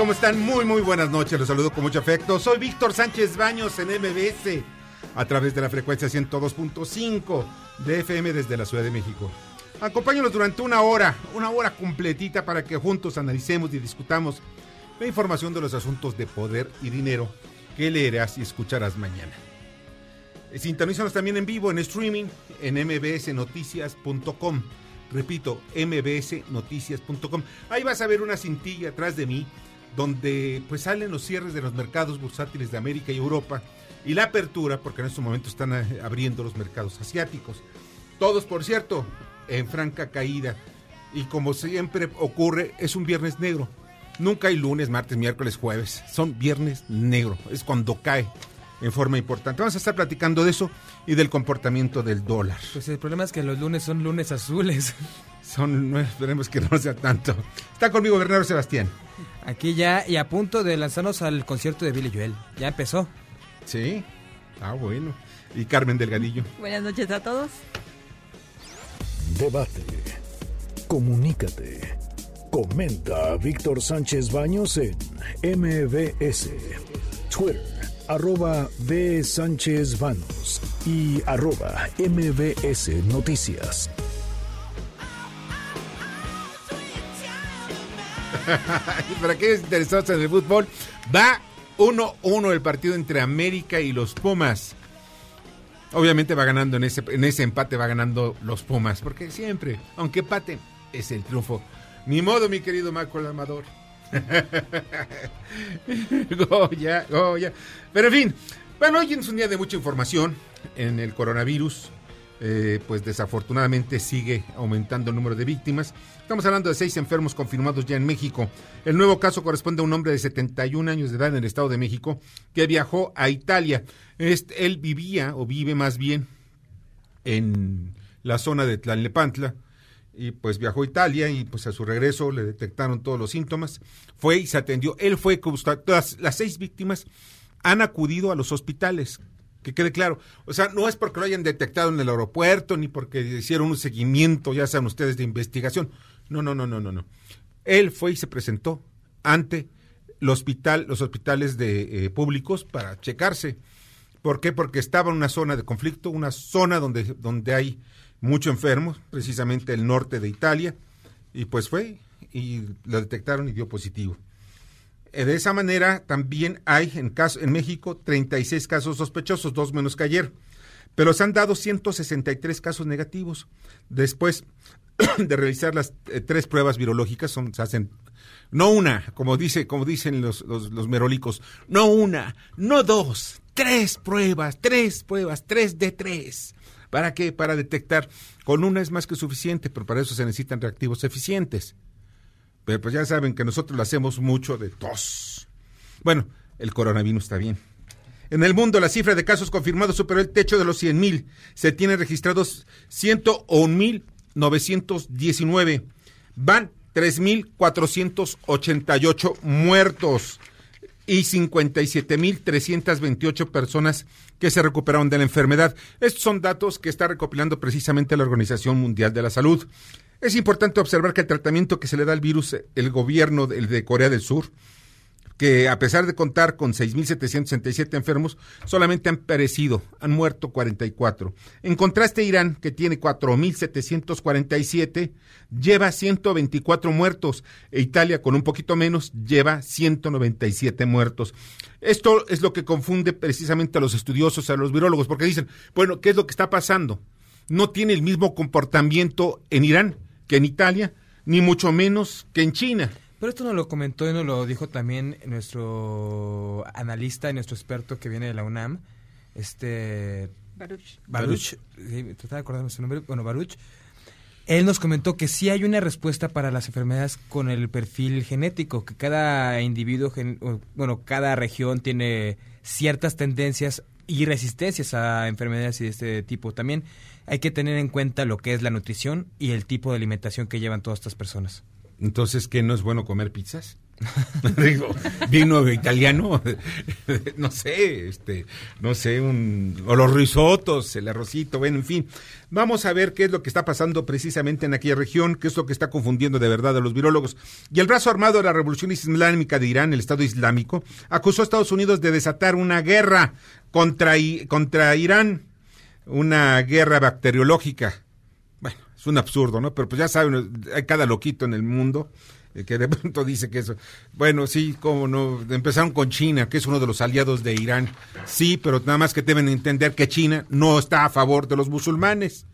¿Cómo están? Muy, muy buenas noches. Los saludo con mucho afecto. Soy Víctor Sánchez Baños en MBS, a través de la frecuencia 102.5 de FM desde la Ciudad de México. Acompáñanos durante una hora, una hora completita para que juntos analicemos y discutamos la información de los asuntos de poder y dinero que leerás y escucharás mañana. Eh, Sintonízanos también en vivo en streaming en mbsnoticias.com. Repito, mbsnoticias.com. Ahí vas a ver una cintilla atrás de mí donde pues salen los cierres de los mercados bursátiles de América y Europa y la apertura, porque en estos momentos están eh, abriendo los mercados asiáticos. Todos, por cierto, en franca caída. Y como siempre ocurre, es un viernes negro. Nunca hay lunes, martes, miércoles, jueves. Son viernes negro. Es cuando cae en forma importante. Vamos a estar platicando de eso y del comportamiento del dólar. Pues el problema es que los lunes son lunes azules. Son, no, esperemos que no sea tanto. Está conmigo Bernardo Sebastián. Aquí ya y a punto de lanzarnos al concierto de Billy Joel. Ya empezó. Sí. Ah, bueno. Y Carmen Delgadillo. Buenas noches a todos. Debate. Comunícate. Comenta a Víctor Sánchez Baños en MBS. Twitter, arroba B. Sánchez Baños y arroba MBS Noticias. Para aquellos interesados en el fútbol, va 1-1 el partido entre América y los Pumas. Obviamente va ganando en ese, en ese empate, va ganando los Pumas, porque siempre, aunque empate, es el triunfo. Ni modo, mi querido Marco el Amador. Goya, Goya. Pero en fin, bueno, hoy es un día de mucha información en el coronavirus. Eh, pues desafortunadamente sigue aumentando el número de víctimas. Estamos hablando de seis enfermos confirmados ya en México. El nuevo caso corresponde a un hombre de 71 años de edad en el Estado de México que viajó a Italia. Él vivía, o vive más bien, en la zona de Tlalnepantla y pues viajó a Italia y pues a su regreso le detectaron todos los síntomas. Fue y se atendió. Él fue, todas las seis víctimas han acudido a los hospitales. Que quede claro. O sea, no es porque lo hayan detectado en el aeropuerto ni porque hicieron un seguimiento, ya saben ustedes, de investigación. No, no, no, no, no, no. Él fue y se presentó ante hospital, los hospitales de, eh, públicos para checarse. ¿Por qué? Porque estaba en una zona de conflicto, una zona donde, donde hay mucho enfermo, precisamente el norte de Italia, y pues fue y lo detectaron y dio positivo. Eh, De esa manera también hay en, caso, en México 36 casos sospechosos, dos menos que ayer, pero se han dado 163 casos negativos. Después de realizar las eh, tres pruebas virológicas, se hacen no una, como dice, como dicen los, los, los merolicos, no una, no dos, tres pruebas, tres pruebas, tres de tres. ¿Para qué? Para detectar. Con una es más que suficiente, pero para eso se necesitan reactivos eficientes. Pues ya saben que nosotros lo hacemos mucho de tos. Bueno, el coronavirus está bien. En el mundo, la cifra de casos confirmados superó el techo de los 100 mil. Se tienen registrados 101.919. Van 3.488 muertos y 57.328 personas que se recuperaron de la enfermedad. Estos son datos que está recopilando precisamente la Organización Mundial de la Salud. Es importante observar que el tratamiento que se le da al virus, el gobierno de, de Corea del Sur, que a pesar de contar con 6.767 enfermos, solamente han perecido, han muerto 44. En contraste, Irán, que tiene 4.747, lleva 124 muertos. E Italia, con un poquito menos, lleva 197 muertos. Esto es lo que confunde precisamente a los estudiosos, a los virólogos, porque dicen, bueno, ¿qué es lo que está pasando? No tiene el mismo comportamiento en Irán que en Italia, ni mucho menos que en China. Pero esto nos lo comentó y nos lo dijo también nuestro analista y nuestro experto que viene de la UNAM, este Baruch. Baruch, sí, trataba de acordarme su nombre, bueno, Baruch. Él nos comentó que sí hay una respuesta para las enfermedades con el perfil genético, que cada individuo, gen- bueno, cada región tiene ciertas tendencias y resistencias a enfermedades de este tipo. También hay que tener en cuenta lo que es la nutrición y el tipo de alimentación que llevan todas estas personas. Entonces, ¿qué no es bueno comer pizzas? Digo, vino italiano, no sé, este, no sé, un, o los risotos, el arrocito, bueno, en fin. Vamos a ver qué es lo que está pasando precisamente en aquella región, qué es lo que está confundiendo de verdad a los virólogos. Y el brazo armado de la Revolución Islámica de Irán, el Estado Islámico, acusó a Estados Unidos de desatar una guerra contra, contra Irán, una guerra bacteriológica. Bueno, es un absurdo, ¿no? Pero pues ya saben, hay cada loquito en el mundo que de pronto dice que eso. Bueno, sí, como no. Empezaron con China, que es uno de los aliados de Irán. Sí, pero nada más que deben entender que China no está a favor de los musulmanes.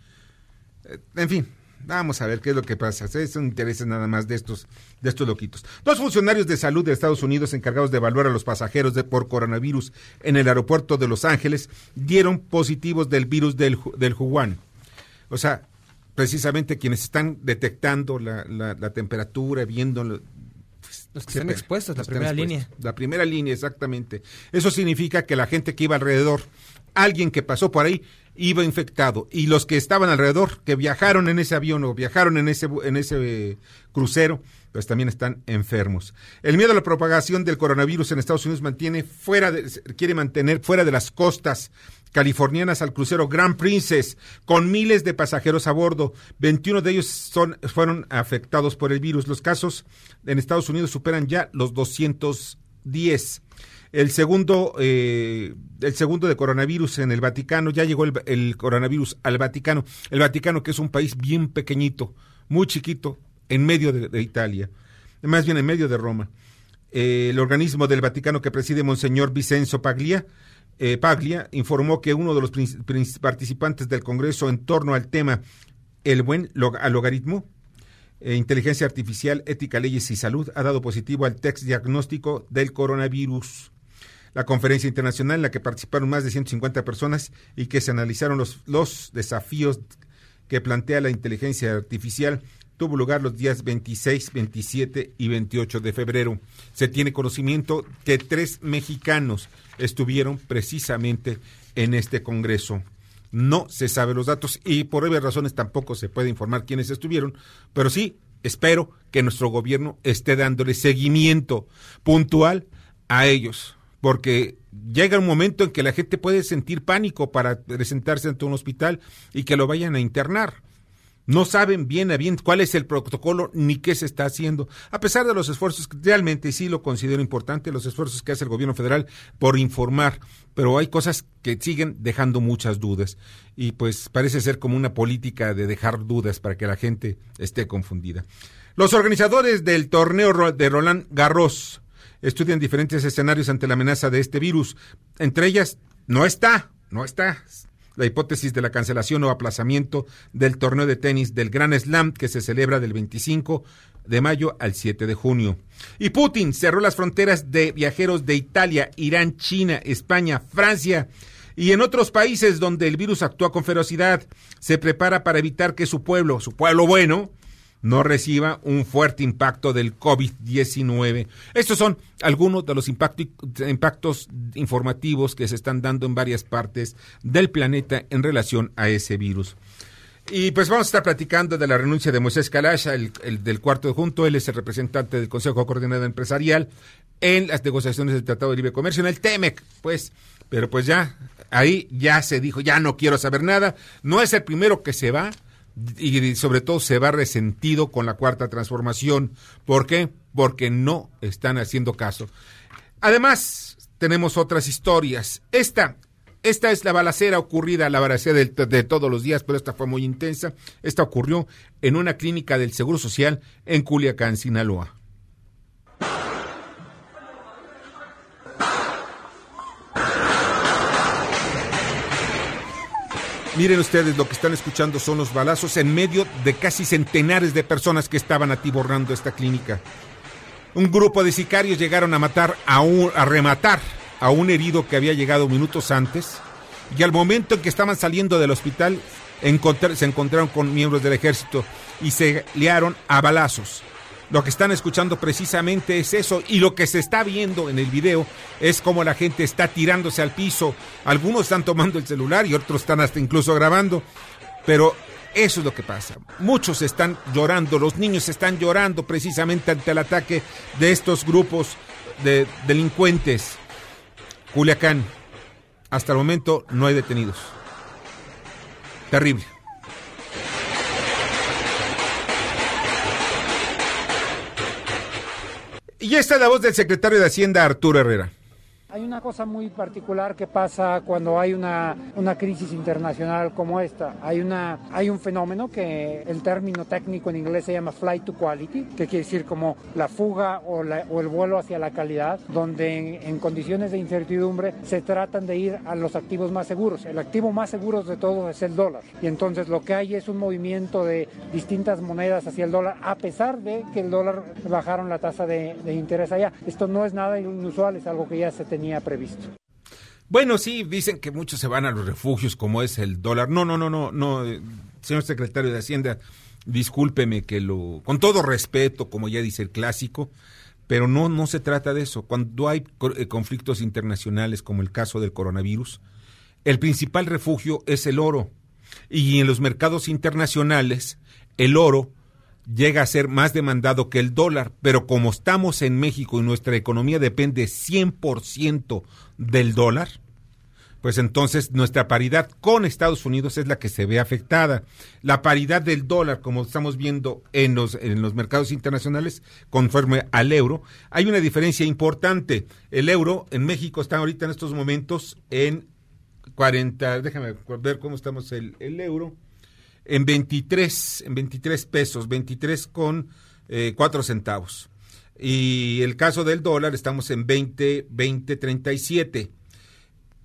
Eh, En fin, vamos a ver qué es lo que pasa. Son intereses nada más de estos, de estos loquitos. Dos funcionarios de salud de Estados Unidos encargados de evaluar a los pasajeros de, por coronavirus en el aeropuerto de Los Ángeles dieron positivos del virus del, del. O sea, precisamente quienes están detectando la, la- la temperatura, viendo... pues, Los que están expuestos, la primera expuestos. línea. La primera línea, exactamente. Eso significa que la gente que iba alrededor, alguien que pasó por ahí, iba infectado. Y los que estaban alrededor, que viajaron en ese avión o viajaron en ese, en ese eh, crucero, pues también están enfermos. El miedo a la propagación del coronavirus en Estados Unidos mantiene fuera de- quiere mantener fuera de las costas californianas al crucero Grand Princess con miles de pasajeros a bordo. 21 de ellos son, fueron afectados por el virus. Los casos en Estados Unidos superan ya los 210. El segundo, eh, el segundo de coronavirus en el Vaticano, ya llegó el, coronavirus al Vaticano. El Vaticano, que es un país bien pequeñito, muy chiquito, en medio de, de Italia, más bien en medio de Roma. Eh, el organismo del Vaticano que preside Monseñor Vicenzo Paglia, eh, Paglia informó que uno de los participantes del Congreso en torno al tema el buen al logaritmo, eh, inteligencia artificial, ética, leyes y salud, ha dado positivo al test diagnóstico del coronavirus. La conferencia internacional en la que participaron más de 150 personas y que se analizaron los, los desafíos que plantea la inteligencia artificial tuvo lugar los días 26, 27 y 28 de febrero. Se tiene conocimiento que tres mexicanos estuvieron precisamente en este Congreso. No se sabe los datos y por obvias razones tampoco se puede informar quiénes estuvieron, pero sí espero que nuestro gobierno esté dándole seguimiento puntual a ellos, porque llega un momento en que la gente puede sentir pánico para presentarse ante un hospital y que lo vayan a internar. No saben bien a bien cuál es el protocolo ni qué se está haciendo. A pesar de los esfuerzos, realmente sí lo considero importante, los esfuerzos que hace el gobierno federal por informar, pero hay cosas que siguen dejando muchas dudas. Y pues parece ser como una política de dejar dudas para que la gente esté confundida. Los organizadores del torneo de Roland Garros estudian diferentes escenarios ante la amenaza de este virus. Entre ellas, no está, no está la hipótesis de la cancelación o aplazamiento del torneo de tenis del Gran Slam que se celebra del 25 de mayo al 7 de junio. Y Putin cerró las fronteras de viajeros de Italia, Irán, China, España, Francia y en otros países donde el virus actúa con ferocidad. Se prepara para evitar que su pueblo, su pueblo bueno, no reciba un fuerte impacto del COVID-19. Estos son algunos de los impactos informativos que se están dando en varias partes del planeta en relación a ese virus. Y pues vamos a estar platicando de la renuncia de Moisés Kalash, el, el del cuarto junto. Él es el representante del Consejo Coordinador Empresarial en las negociaciones del Tratado de Libre Comercio, en el TEMEC, pues. Pero pues ya, ahí ya se dijo, ya no quiero saber nada. No es el primero que se va y sobre todo se va resentido con la cuarta transformación. ¿Por qué? Porque no están haciendo caso. Además, tenemos otras historias. Esta, esta es la balacera ocurrida, la balacera de, de todos los días, pero esta fue muy intensa. Esta ocurrió en una clínica del Seguro Social en Culiacán, Sinaloa. Miren ustedes, lo que están escuchando son los balazos en medio de casi centenares de personas que estaban atiborrando esta clínica. Un grupo de sicarios llegaron a matar a un, a rematar a un herido que había llegado minutos antes y al momento en que estaban saliendo del hospital se encontraron con miembros del ejército y se liaron a balazos. Lo que están escuchando precisamente es eso y lo que se está viendo en el video es como la gente está tirándose al piso. Algunos están tomando el celular y otros están hasta incluso grabando. Pero eso es lo que pasa. Muchos están llorando, los niños están llorando precisamente ante el ataque de estos grupos de delincuentes. Culiacán, hasta el momento no hay detenidos. Terrible. Y esta es la voz del secretario de Hacienda, Arturo Herrera. Hay una cosa muy particular que pasa cuando hay una, una crisis internacional como esta. Hay, una, hay un fenómeno que el término técnico en inglés se llama flight to quality, que quiere decir como la fuga o, la- o el vuelo hacia la calidad, donde en, en condiciones de incertidumbre se tratan de ir a los activos más seguros. El activo más seguro de todos es el dólar. Y entonces lo que hay es un movimiento de distintas monedas hacia el dólar, a pesar de que el dólar bajaron la tasa de, de interés allá. Esto no es nada inusual, es algo que ya se tenía previsto. Bueno, sí, dicen que muchos se van a los refugios como es el dólar. No, no, no, no, no, eh, señor secretario de Hacienda, discúlpeme que lo, con todo respeto, como ya dice el clásico, pero no, no se trata de eso. Cuando hay eh, conflictos internacionales como el caso del coronavirus, el principal refugio es el oro. Y en los mercados internacionales, el oro llega a ser más demandado que el dólar, pero como estamos en México y nuestra economía depende 100% del dólar, pues entonces nuestra paridad con Estados Unidos es la que se ve afectada. La paridad del dólar, como estamos viendo en los, en los mercados internacionales, conforme al euro, hay una diferencia importante. El euro en México está ahorita en estos momentos en 40, déjame ver cómo estamos el, el euro, en 23, en 23 pesos, 23 con eh, 4 centavos. Y el caso del dólar estamos en 20, 20, 37.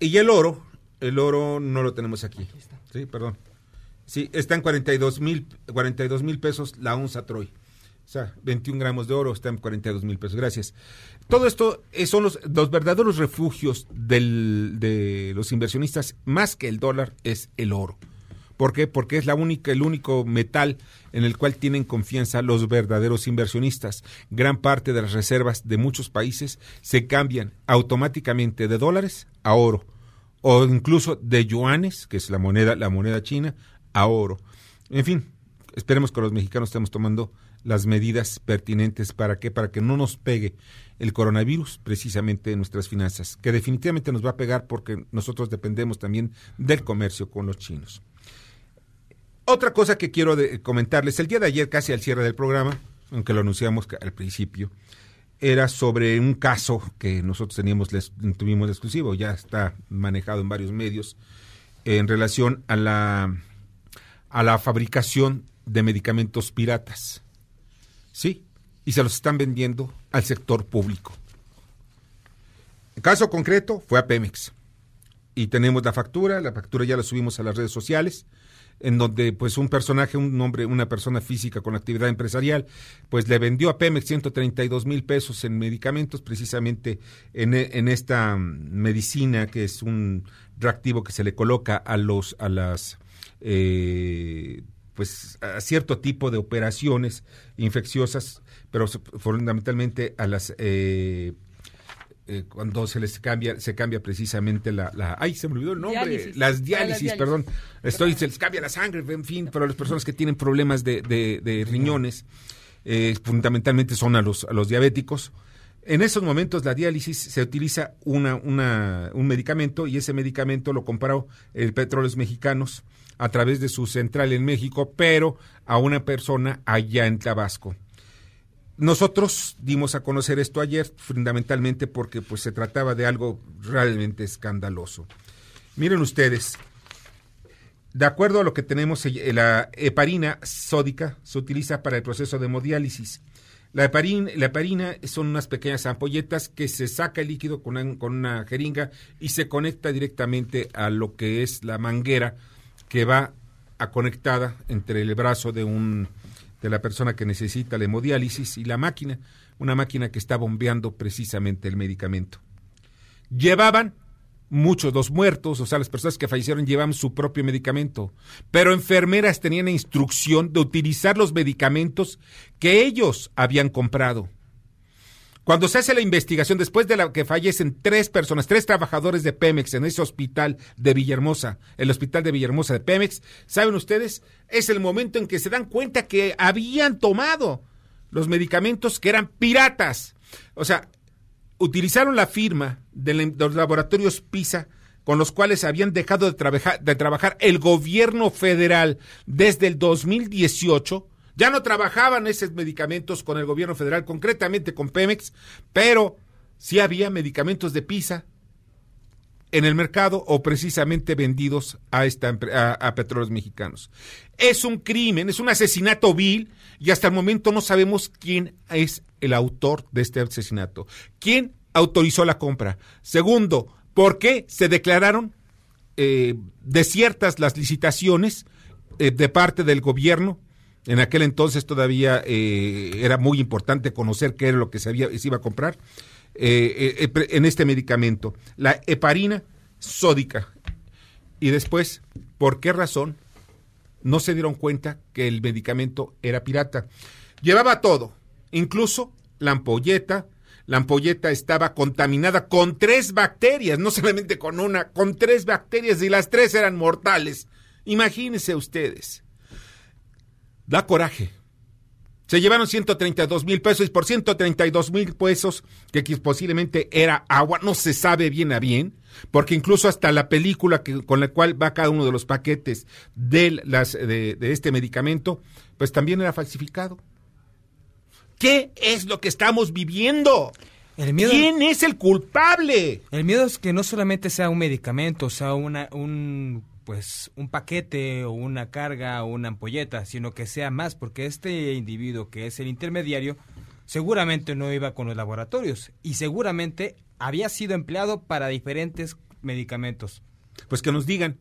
Y el oro, el oro no lo tenemos aquí. Sí, perdón. Sí, está en 42 mil 42 mil pesos la onza Troy. O sea, 21 gramos de oro está en 42 mil pesos. Gracias. Todo esto eh, son los, los verdaderos refugios del- de los inversionistas, más que el dólar, es el oro. ¿Por qué? Porque es el único metal en el cual tienen confianza los verdaderos inversionistas. Gran parte de las reservas de muchos países se cambian automáticamente de dólares a oro o incluso de yuanes, que es la moneda, la moneda china, a oro. En fin, esperemos que los mexicanos estemos tomando las medidas pertinentes para que para que no nos pegue el coronavirus precisamente en nuestras finanzas, que definitivamente nos va a pegar porque nosotros dependemos también del comercio con los chinos. Otra cosa que quiero comentarles, el día de ayer, casi al cierre del programa, aunque lo anunciamos al principio, era sobre un caso que nosotros teníamos, les- tuvimos exclusivo, ya está manejado en varios medios, en relación a la, a la fabricación de medicamentos piratas. Sí, y se los están vendiendo al sector público. El caso concreto fue a Pemex. Y tenemos la factura, la factura ya la subimos a las redes sociales, en donde pues un personaje, un hombre, una persona física con actividad empresarial, pues le vendió a Pemex 132 mil pesos en medicamentos, precisamente en, e- en esta mm, medicina que es un reactivo que se le coloca a los, a las eh, pues a cierto tipo de operaciones infecciosas, pero fundamentalmente a las eh, eh, cuando se les cambia, se cambia precisamente la, la- ay, se me olvidó el nombre, Diálisis. las Para diálisis, diálisis. perdón, estoy, se les cambia la sangre, en fin, pero las personas que tienen problemas de, de- de riñones, eh, fundamentalmente son a los, a los diabéticos. En esos momentos la diálisis se utiliza una, una, un medicamento y ese medicamento lo compró el Petróleos Mexicanos a través de su central en México, pero a una persona allá en Tabasco. Nosotros dimos a conocer esto ayer, fundamentalmente porque pues, se trataba de algo realmente escandaloso. Miren ustedes, de acuerdo a lo que tenemos, eh, la heparina sódica se utiliza para el proceso de hemodiálisis. La heparina, la heparina son unas pequeñas ampolletas que se saca el líquido con una, con una jeringa y se conecta directamente a lo que es la manguera que va a conectada entre el brazo de un de la persona que necesita la hemodiálisis y la máquina, una máquina que está bombeando precisamente el medicamento. Llevaban muchos los muertos, o sea, las personas que fallecieron llevaban su propio medicamento, pero enfermeras tenían instrucción de utilizar los medicamentos que ellos habían comprado. Cuando se hace la investigación, después de la que fallecen tres personas, tres trabajadores de Pemex en ese hospital de Villahermosa, el hospital de Villahermosa de Pemex, ¿saben ustedes? Es el momento en que se dan cuenta que habían tomado los medicamentos que eran piratas. O sea, utilizaron la firma de los laboratorios PISA con los cuales habían dejado de, trabajar, de trabajar el gobierno federal desde el 2018 ya no trabajaban esos medicamentos con el gobierno federal, concretamente con Pemex, pero sí había medicamentos de PISA en el mercado o precisamente vendidos a, esta, a, petróleos mexicanos. Es un crimen, es un asesinato vil y hasta el momento no sabemos quién es el autor de este asesinato. ¿Quién autorizó la compra? Segundo, ¿por qué se declararon eh, desiertas las licitaciones eh, de parte del gobierno? En aquel entonces todavía eh, era muy importante conocer qué era lo que se, había, iba a comprar eh, eh, en este medicamento. La heparina sódica. Y después, ¿por qué razón no se dieron cuenta que el medicamento era pirata? Llevaba todo, incluso la ampolleta. La ampolleta estaba contaminada con tres bacterias, no solamente con una, con tres bacterias y las tres eran mortales. Imagínense ustedes da coraje. Se llevaron 132 mil pesos y por 132 mil pesos, que posiblemente era agua, no se sabe bien a bien, porque incluso hasta la película que, con la cual va cada uno de los paquetes de, las, de, de este medicamento, pues también era falsificado. ¿Qué es lo que estamos viviendo? El miedo, ¿Quién es el culpable? el miedo es que no solamente sea un medicamento, sea una, un pues un paquete o una carga o una ampolleta, sino que sea más, porque este individuo que es el intermediario seguramente no iba con los laboratorios y seguramente había sido empleado para diferentes medicamentos. Pues que nos digan,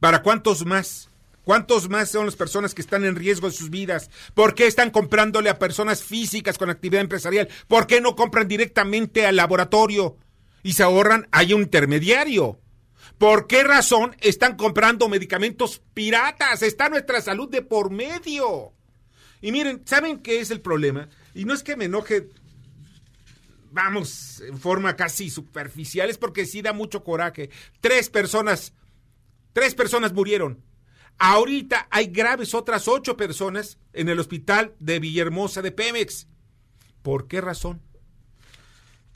¿para cuántos más? ¿Cuántos más son las personas que están en riesgo de sus vidas? ¿Por qué están comprándole a personas físicas con actividad empresarial? ¿Por qué no compran directamente al laboratorio y se ahorran? Hay un intermediario. ¿Por qué razón están comprando medicamentos piratas? Está nuestra salud de por medio. Y miren, ¿saben qué es el problema? Y no es que me enoje, vamos, en forma casi superficial, es porque sí da mucho coraje. Tres personas, tres personas murieron. Ahorita hay graves otras ocho personas en el hospital de Villahermosa de Pemex. ¿Por qué razón?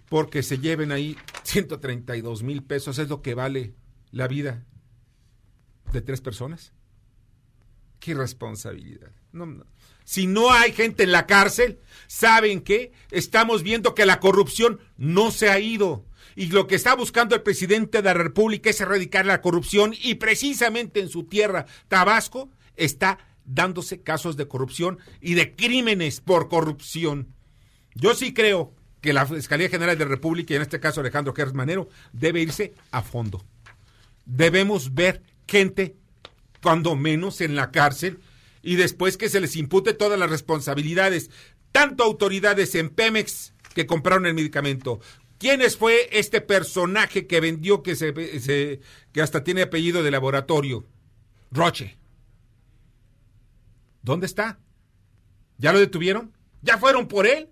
Porque se lleven ahí 132 mil pesos, es lo que vale la vida de tres personas. Qué responsabilidad. Si no hay gente en la cárcel, ¿saben qué? Estamos viendo que la corrupción no se ha ido. Y lo que está buscando el presidente de la República es erradicar la corrupción y precisamente en su tierra, Tabasco, está dándose casos de corrupción y de crímenes por corrupción. Yo sí creo que la Fiscalía General de la República, y en este caso Alejandro Gers Manero, debe irse a fondo. Debemos ver gente, cuando menos en la cárcel, y después que se les impute todas las responsabilidades, tanto autoridades en Pemex que compraron el medicamento. ¿Quiénes fue este personaje que vendió que se, que hasta tiene apellido de laboratorio? Roche. ¿Dónde está? ¿Ya lo detuvieron? ¿Ya fueron por él?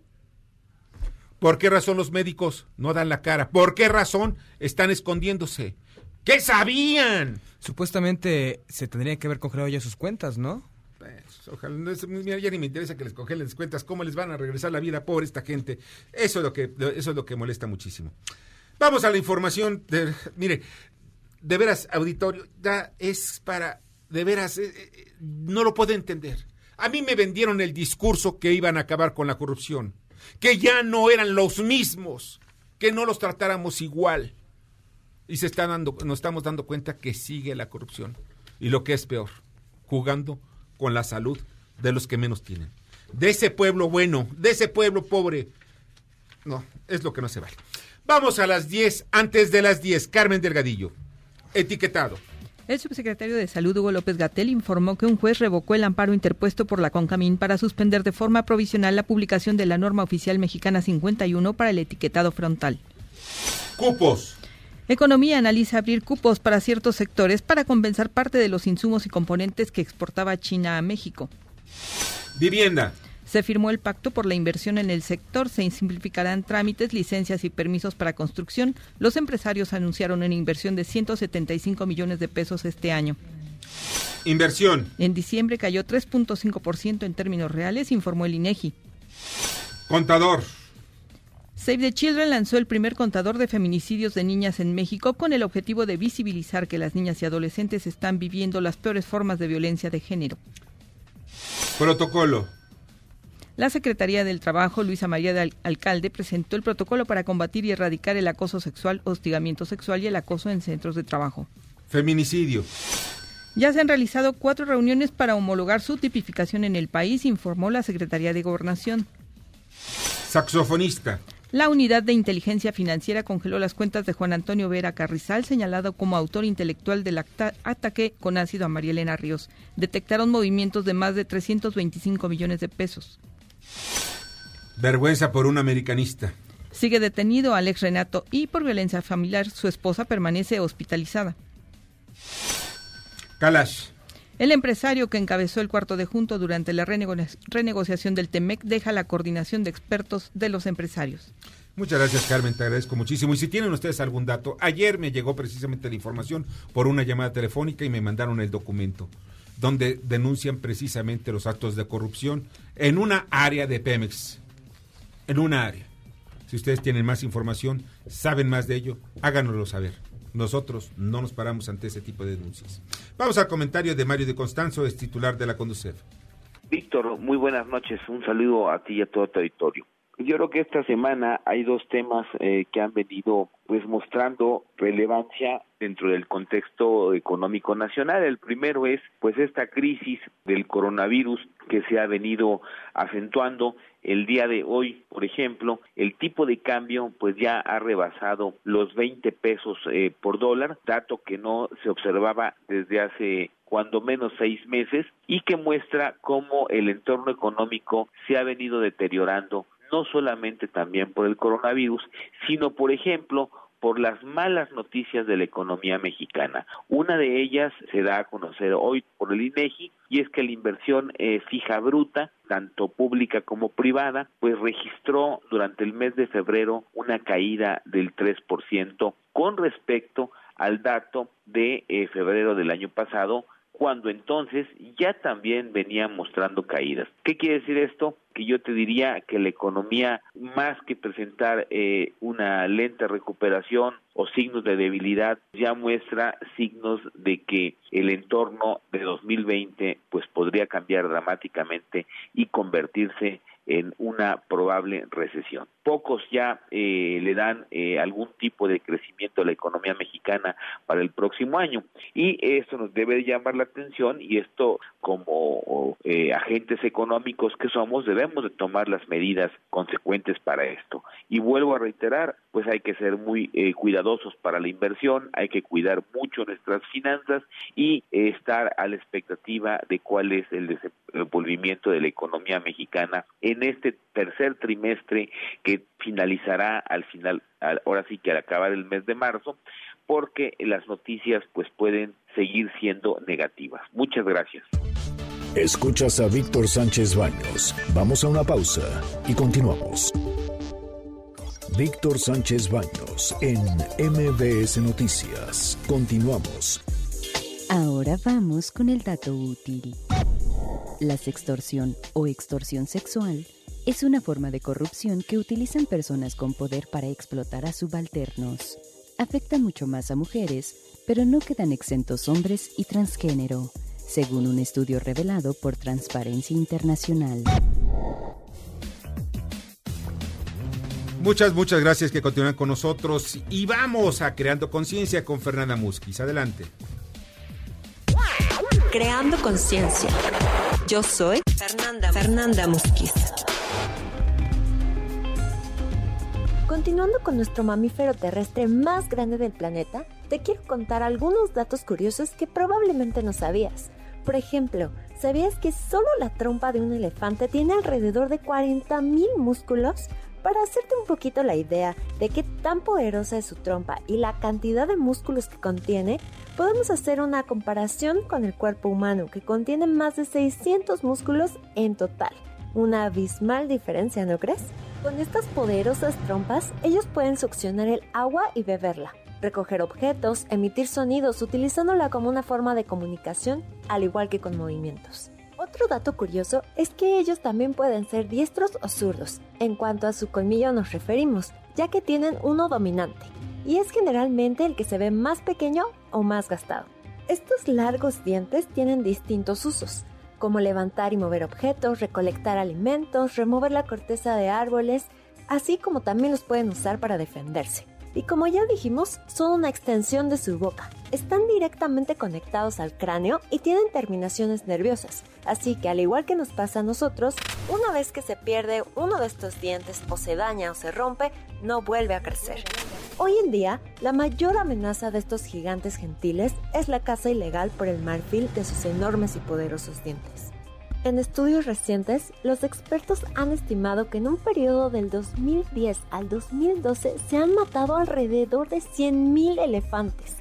¿Por qué razón los médicos no dan la cara? ¿Por qué razón están escondiéndose? ¿Qué sabían? Supuestamente se tendría que haber congelado ya sus cuentas, ¿no? Pues, ojalá, no es- mira, ya ni me interesa que les congelen las cuentas, cómo les van a regresar la vida, pobre esta gente. Eso es lo que, eso es lo que molesta muchísimo. Vamos a la información. De, mire, de veras, auditorio, ya es para, de veras, eh, eh, no lo puedo entender. A mí me vendieron el discurso que iban a acabar con la corrupción. que ya no eran los mismos, que no los tratáramos igual. Y se está dando, nos estamos dando cuenta que sigue la corrupción. Y lo que es peor, jugando con la salud de los que menos tienen. De ese pueblo bueno, de ese pueblo pobre. No, es lo que no se vale. Vamos a las 10, antes de las 10, Carmen Delgadillo. Etiquetado. El subsecretario de Salud, Hugo López Gatel, informó que un juez revocó el amparo interpuesto por la CONCAMIN para suspender de forma provisional la publicación de la norma oficial mexicana 51 para el etiquetado frontal. Cupos. Economía analiza abrir cupos para ciertos sectores para compensar parte de los insumos y componentes que exportaba China a México. Vivienda. Se firmó el pacto por la inversión en el sector, se simplificarán trámites, licencias y permisos para construcción. Los empresarios anunciaron una inversión de 175 millones de pesos este año. Inversión. En diciembre cayó 3.5% en términos reales, informó el INEGI. Contador. Save the Children lanzó el primer contador de feminicidios de niñas en México con el objetivo de visibilizar que las niñas y adolescentes están viviendo las peores formas de violencia de género. Protocolo. La Secretaría del Trabajo, Luisa María de Al- Alcalde, presentó el protocolo para combatir y erradicar el acoso sexual, hostigamiento sexual y el acoso en centros de trabajo. Feminicidio. Ya se han realizado cuatro reuniones para homologar su tipificación en el país, informó la Secretaría de Gobernación. Saxofonista. La unidad de inteligencia financiera congeló las cuentas de Juan Antonio Vera Carrizal, señalado como autor intelectual del ataque con ácido a María Elena Ríos. Detectaron movimientos de más de 325 millones de pesos. Vergüenza por un americanista. Sigue detenido Alex Renato y por violencia familiar su esposa permanece hospitalizada. Kalash. El empresario que encabezó el cuarto de junto durante la renego- renegociación del TEMEC deja la coordinación de expertos de los empresarios. Muchas gracias, Carmen, te agradezco muchísimo. Y si tienen ustedes algún dato, ayer me llegó precisamente la información por una llamada telefónica y me mandaron el documento donde denuncian precisamente los actos de corrupción en una área de Pemex. En una área. Si ustedes tienen más información, saben más de ello, háganoslo saber. Nosotros no nos paramos ante ese tipo de denuncias. Vamos al comentario de Mario de Constanzo, es titular de la Conducef. Víctor, muy buenas noches. Un saludo a ti y a todo tu auditorio. Yo creo que esta semana hay dos temas eh, que han venido pues mostrando relevancia dentro del contexto económico nacional. El primero es pues esta crisis del coronavirus que se ha venido acentuando el día de hoy, por ejemplo, el tipo de cambio pues ya ha rebasado los 20 pesos eh, por dólar, dato que no se observaba desde hace cuando menos seis meses y que muestra cómo el entorno económico se ha venido deteriorando no solamente también por el coronavirus, sino por ejemplo por las malas noticias de la economía mexicana. Una de ellas se da a conocer hoy por el INEGI y es que la inversión eh, fija bruta, tanto pública como privada, pues registró durante el mes de febrero una caída del 3% con respecto al dato de eh, febrero del año pasado, cuando entonces ya también venía mostrando caídas. ¿Qué quiere decir esto? Que yo te diría que la economía, más que presentar eh, una lenta recuperación o signos de debilidad, ya muestra signos de que el entorno de 2020 pues podría cambiar dramáticamente y convertirse en una probable recesión. Pocos ya eh, le dan eh, algún tipo de crecimiento a la economía mexicana para el próximo año y esto nos debe llamar la atención y esto como eh, agentes económicos que somos debemos de tomar las medidas consecuentes para esto. Y vuelvo a reiterar, pues hay que ser muy eh, cuidadosos para la inversión, hay que cuidar mucho nuestras finanzas y eh, estar a la expectativa de cuál es el desenvolvimiento de la economía mexicana en este tercer trimestre que finalizará al final, al- ahora sí que al acabar el mes de marzo, porque las noticias pues pueden seguir siendo negativas. Muchas gracias. Escuchas a Víctor Sánchez Baños. Vamos a una pausa y continuamos. Víctor Sánchez Baños en MBS Noticias. Continuamos. Ahora vamos con el dato útil. La sextorsión o extorsión sexual es una forma de corrupción que utilizan personas con poder para explotar a subalternos. Afecta mucho más a mujeres, pero no quedan exentos hombres y transgénero, según un estudio revelado por Transparencia Internacional. Muchas, muchas gracias que continúan con nosotros y vamos a Creando Conciencia con Fernanda Musquiz. Adelante. Creando conciencia. Yo soy Fernanda, Fernanda Musquiz. Continuando con nuestro mamífero terrestre más grande del planeta, te quiero contar algunos datos curiosos que probablemente no sabías. Por ejemplo, ¿sabías que solo la trompa de un elefante tiene alrededor de 40.000 músculos? Para hacerte un poquito la idea de qué tan poderosa es su trompa y la cantidad de músculos que contiene, podemos hacer una comparación con el cuerpo humano, que contiene más de 600 músculos en total. Una abismal diferencia, ¿no crees? Con estas poderosas trompas, ellos pueden succionar el agua y beberla, recoger objetos, emitir sonidos utilizándola como una forma de comunicación, al igual que con movimientos. Otro dato curioso es que ellos también pueden ser diestros o zurdos, en cuanto a su colmillo nos referimos, ya que tienen uno dominante, y es generalmente el que se ve más pequeño o más gastado. Estos largos dientes tienen distintos usos, como levantar y mover objetos, recolectar alimentos, remover la corteza de árboles, así como también los pueden usar para defenderse. Y como ya dijimos, son una extensión de su boca. Están directamente conectados al cráneo y tienen terminaciones nerviosas. Así que al igual que nos pasa a nosotros, una vez que se pierde uno de estos dientes o se daña o se rompe, no vuelve a crecer. Hoy en día, la mayor amenaza de estos gigantes gentiles es la caza ilegal por el marfil de sus enormes y poderosos dientes. En estudios recientes, los expertos han estimado que en un periodo del 2010 al 2012 se han matado alrededor de 100.000 elefantes,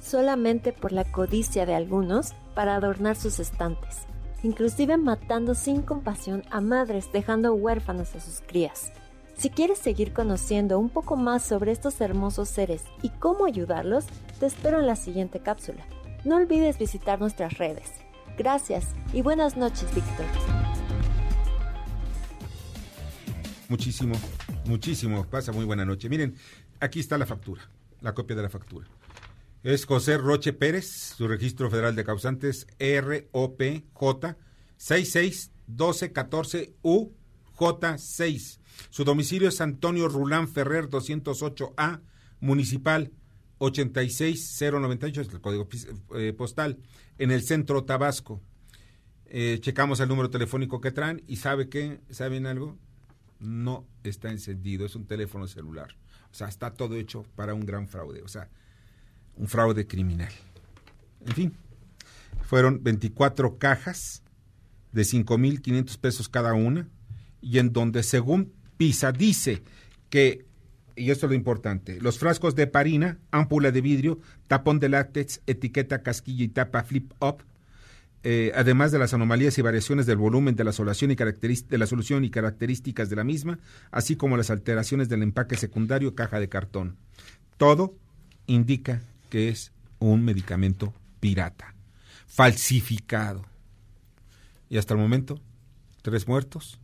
solamente por la codicia de algunos para adornar sus estantes, inclusive matando sin compasión a madres dejando huérfanas a sus crías. Si quieres seguir conociendo un poco más sobre estos hermosos seres y cómo ayudarlos, te espero en la siguiente cápsula. No olvides visitar nuestras redes. Gracias y buenas noches, Víctor. Muchísimo, muchísimo. Pasa muy buena noche. Miren, aquí está la factura, la copia de la factura. Es José Roche Pérez, su registro federal de causantes ROPJ 661214UJ6. Su domicilio es Antonio Rulán Ferrer 208A, municipal 86098, es el código eh, postal, en el centro Tabasco. Eh, checamos el número telefónico que traen y ¿sabe qué? ¿Saben algo? No está encendido, es un teléfono celular. O sea, está todo hecho para un gran fraude, o sea, un fraude criminal. En fin, fueron 24 cajas de 5.500 pesos cada una y en donde según PISA dice que, y esto es lo importante, los frascos de parina, ámpula de vidrio, tapón de látex, etiqueta casquilla y tapa flip up, eh, además de las anomalías y variaciones del volumen de la, solución y de la solución y características de la misma, así como las alteraciones del empaque secundario caja de cartón. Todo indica que es un medicamento pirata, falsificado. Y hasta el momento, tres muertos,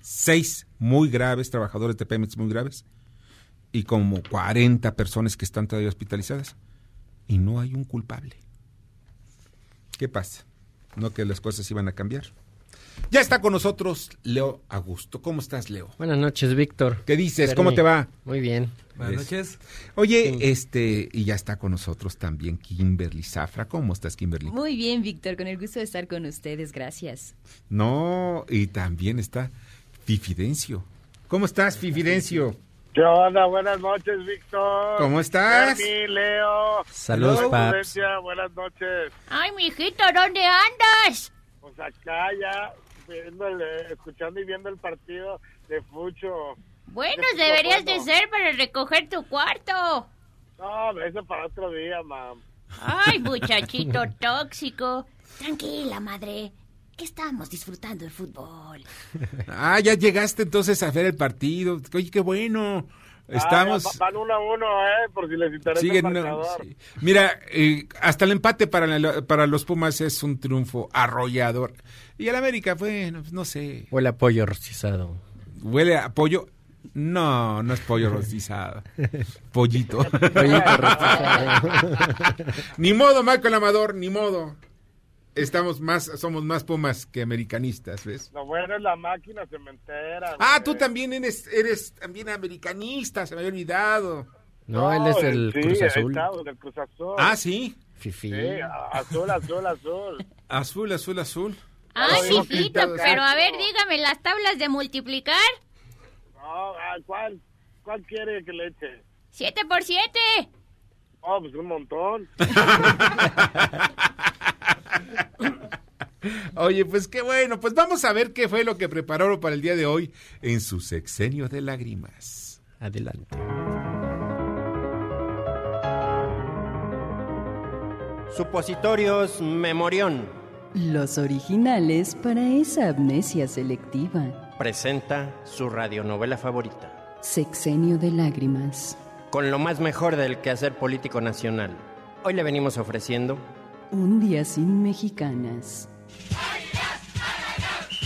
seis muy graves, trabajadores de Pemex muy graves, y como 40 personas que están todavía hospitalizadas, y no hay un culpable. ¿Qué pasa? No que las cosas iban a cambiar. Ya está con nosotros Leo Augusto. ¿Cómo estás, Leo? Buenas noches, Víctor. ¿Qué dices? Fermi. ¿Cómo te va? Muy bien. Buenas Es- noches. Oye, Sí. este, y ya está con nosotros también Kimberly Zafra. ¿Cómo estás, Kimberly? Muy bien, Víctor, con el gusto de estar con ustedes, gracias. No, y también está Fifidencio. ¿Cómo estás, Fifidencio? ¿Qué onda? Buenas noches, Víctor. ¿Cómo estás? Fermi, Leo. Saludos, Hola, paps. Buenas noches. Ay, mijito, ¿dónde andas? Pues acá ya, viendo el, escuchando y viendo el partido de Fucho. Bueno, Qué deberías bueno. de ser para recoger tu cuarto. No, eso para otro día, mam. Ay, muchachito tóxico. Tranquila, madre, que estamos disfrutando el fútbol. Ah, ya llegaste entonces a ver el partido. Oye, qué bueno. Estamos... Ah, van uno a uno, ¿eh? Por si les interesa siguen, el no, marcador. sí. Mira, eh, hasta el empate para, la- para los Pumas es un triunfo arrollador. Y el América, bueno, pues, no sé. Huele a pollo rostizado. ¿Huele a pollo? No, no es pollo rostizado. Pollito. Pollito rostizado. ni modo, Michael Amador, ni modo. Estamos más, somos más pumas que americanistas, ¿ves? Lo bueno es la máquina cementera. Ah, güey. tú también eres, eres también americanista, se me había olvidado. No, él es el sí, Cruz Azul. está, del Cruz Azul. Ah, sí. Fifi. Sí, azul, azul, azul. Azul, azul, azul. Ay, hijito, no, pero a ver, dígame las tablas de multiplicar. No, ah, ¿cuál? ¿Cuál quiere que le eche? Siete por siete. Oh, pues un montón. Oye, pues qué bueno, pues vamos a ver qué fue lo que prepararon para el día de hoy en su sexenio de lágrimas. Adelante. Supositorios Memorión Los originales para esa amnesia selectiva. presenta su radionovela favorita, Sexenio de lágrimas. con lo más mejor del quehacer político nacional. Hoy le venimos ofreciendo Un día sin mexicanas.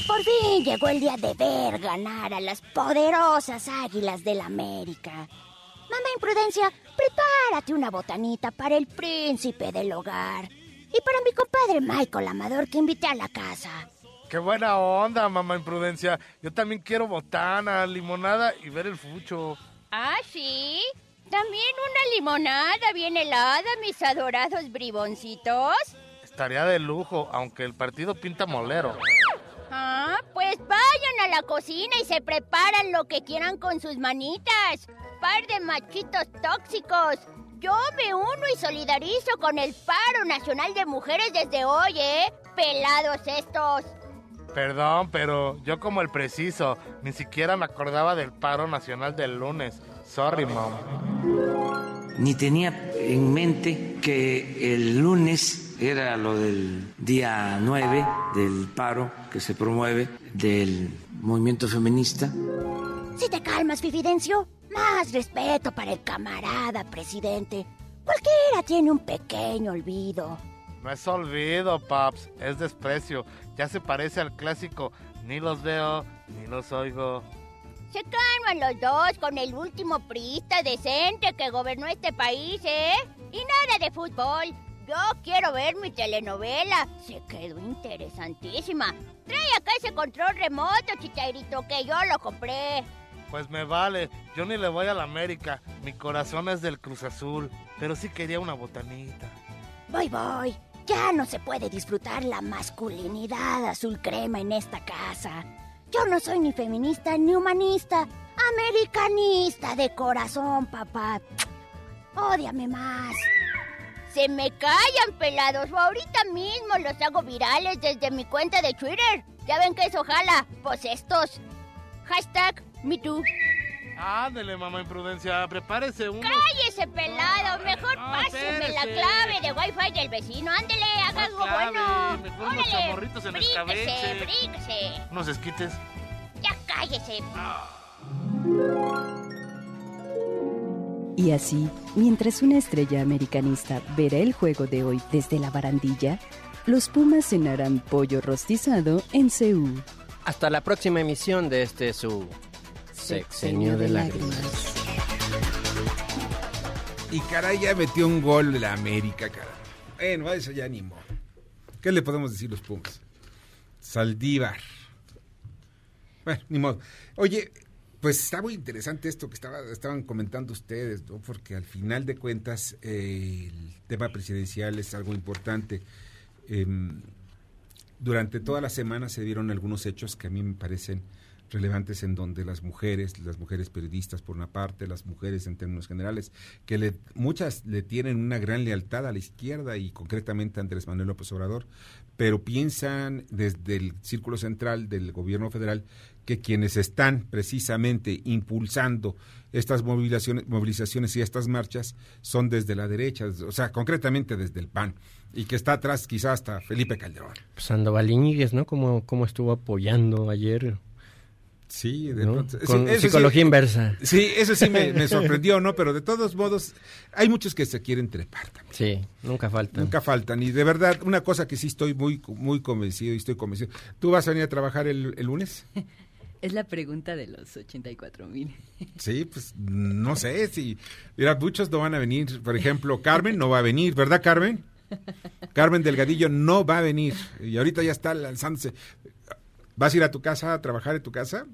Por fin llegó el día de ver ganar a las poderosas águilas del América. Mamá Imprudencia, prepárate una botanita para el príncipe del hogar. Y para mi compadre Michael Amador que invité a la casa. Qué buena onda, mamá Imprudencia. Yo también quiero botana, limonada y ver el fucho. Ah, sí. También una limonada bien helada, mis adorados briboncitos. Estaría de lujo, aunque el partido pinta molero. Ah, pues vayan a la cocina y se preparan lo que quieran con sus manitas. Par de machitos tóxicos. Yo me uno y solidarizo con el paro nacional de mujeres desde hoy, ¿eh? Pelados estos. Perdón, pero yo como el preciso, ni siquiera me acordaba del paro nacional del lunes. Sorry, mom. Ni tenía en mente que el lunes era lo del día 9 del paro que se promueve del movimiento feminista. Si te calmas, Fifidencio, más respeto para el camarada presidente. Cualquiera tiene un pequeño olvido. No es olvido, paps, es desprecio. Ya se parece al clásico, ni los veo, ni los oigo. Se calman los dos con el último priista decente que gobernó este país, ¿eh? Y nada de fútbol. Yo quiero ver mi telenovela. Se quedó interesantísima. Trae acá ese control remoto, chichairito, que yo lo compré. Pues me vale, yo ni le voy a la América. Mi corazón es del Cruz Azul, pero sí quería una botanita. Voy, voy. Ya no se puede disfrutar la masculinidad azul crema en esta casa. Yo no soy ni feminista ni humanista. Americanista de corazón, papá. Ódiame más. Se me callan, pelados. Ahorita mismo los hago virales desde mi cuenta de Twitter. Ya ven que eso jala. Pues estos. Hashtag MeToo. Ándele, mamá imprudencia, prepárese uno. ¡Cállese, pelado! Mejor No, páseme la clave de Wi-Fi del vecino. Ándele, haga algo clave? bueno. Mejor unos Órale, chamorritos en bríquese, escabeche. bríquese. Unos esquites. Ya cállese. Y así, mientras una estrella americanista verá el juego de hoy desde la barandilla, los Pumas cenarán pollo rostizado en Seúl. hasta la próxima emisión de este su Sexenio de Lágrimas. Y caray, ya metió un gol de la América, caray. Bueno, eso ya ni modo. ¿Qué le podemos decir los Pumas? Saldívar. Bueno, ni modo. Oye, pues está muy interesante esto que estaba, estaban comentando ustedes, ¿no? Porque al final de cuentas el tema presidencial es algo importante. Em, durante toda la semana se dieron algunos hechos que a mí me parecen relevantes en donde las mujeres, las mujeres periodistas por una parte, las mujeres en términos generales, que le, muchas le tienen una gran lealtad a la izquierda y concretamente a Andrés Manuel López Obrador, pero piensan desde el círculo central del gobierno federal que quienes están precisamente impulsando estas movilizaciones, y estas marchas son desde la derecha, o sea, concretamente desde el PAN, y que está atrás quizás hasta Felipe Calderón. Sandoval Iñiguez, ¿no? Como, como estuvo apoyando ayer. Sí, de ¿no? pronto- Con sí, eso psicología sí- inversa. Sí, eso sí me, me sorprendió, ¿no? Pero de todos modos, hay muchos que se quieren trepar también. Sí, nunca falta. Nunca faltan. Y de verdad, una cosa que sí estoy muy, muy convencido y estoy convencido. ¿Tú vas a venir a trabajar el, el lunes? Es la pregunta de los 84 mil. Sí, pues no sé si. Mira, muchos no van a venir. Por ejemplo, Carmen no va a venir, ¿verdad, Carmen? Carmen Delgadillo no va a venir. Y ahorita ya está lanzándose. ¿Vas a ir a tu casa a trabajar en tu casa?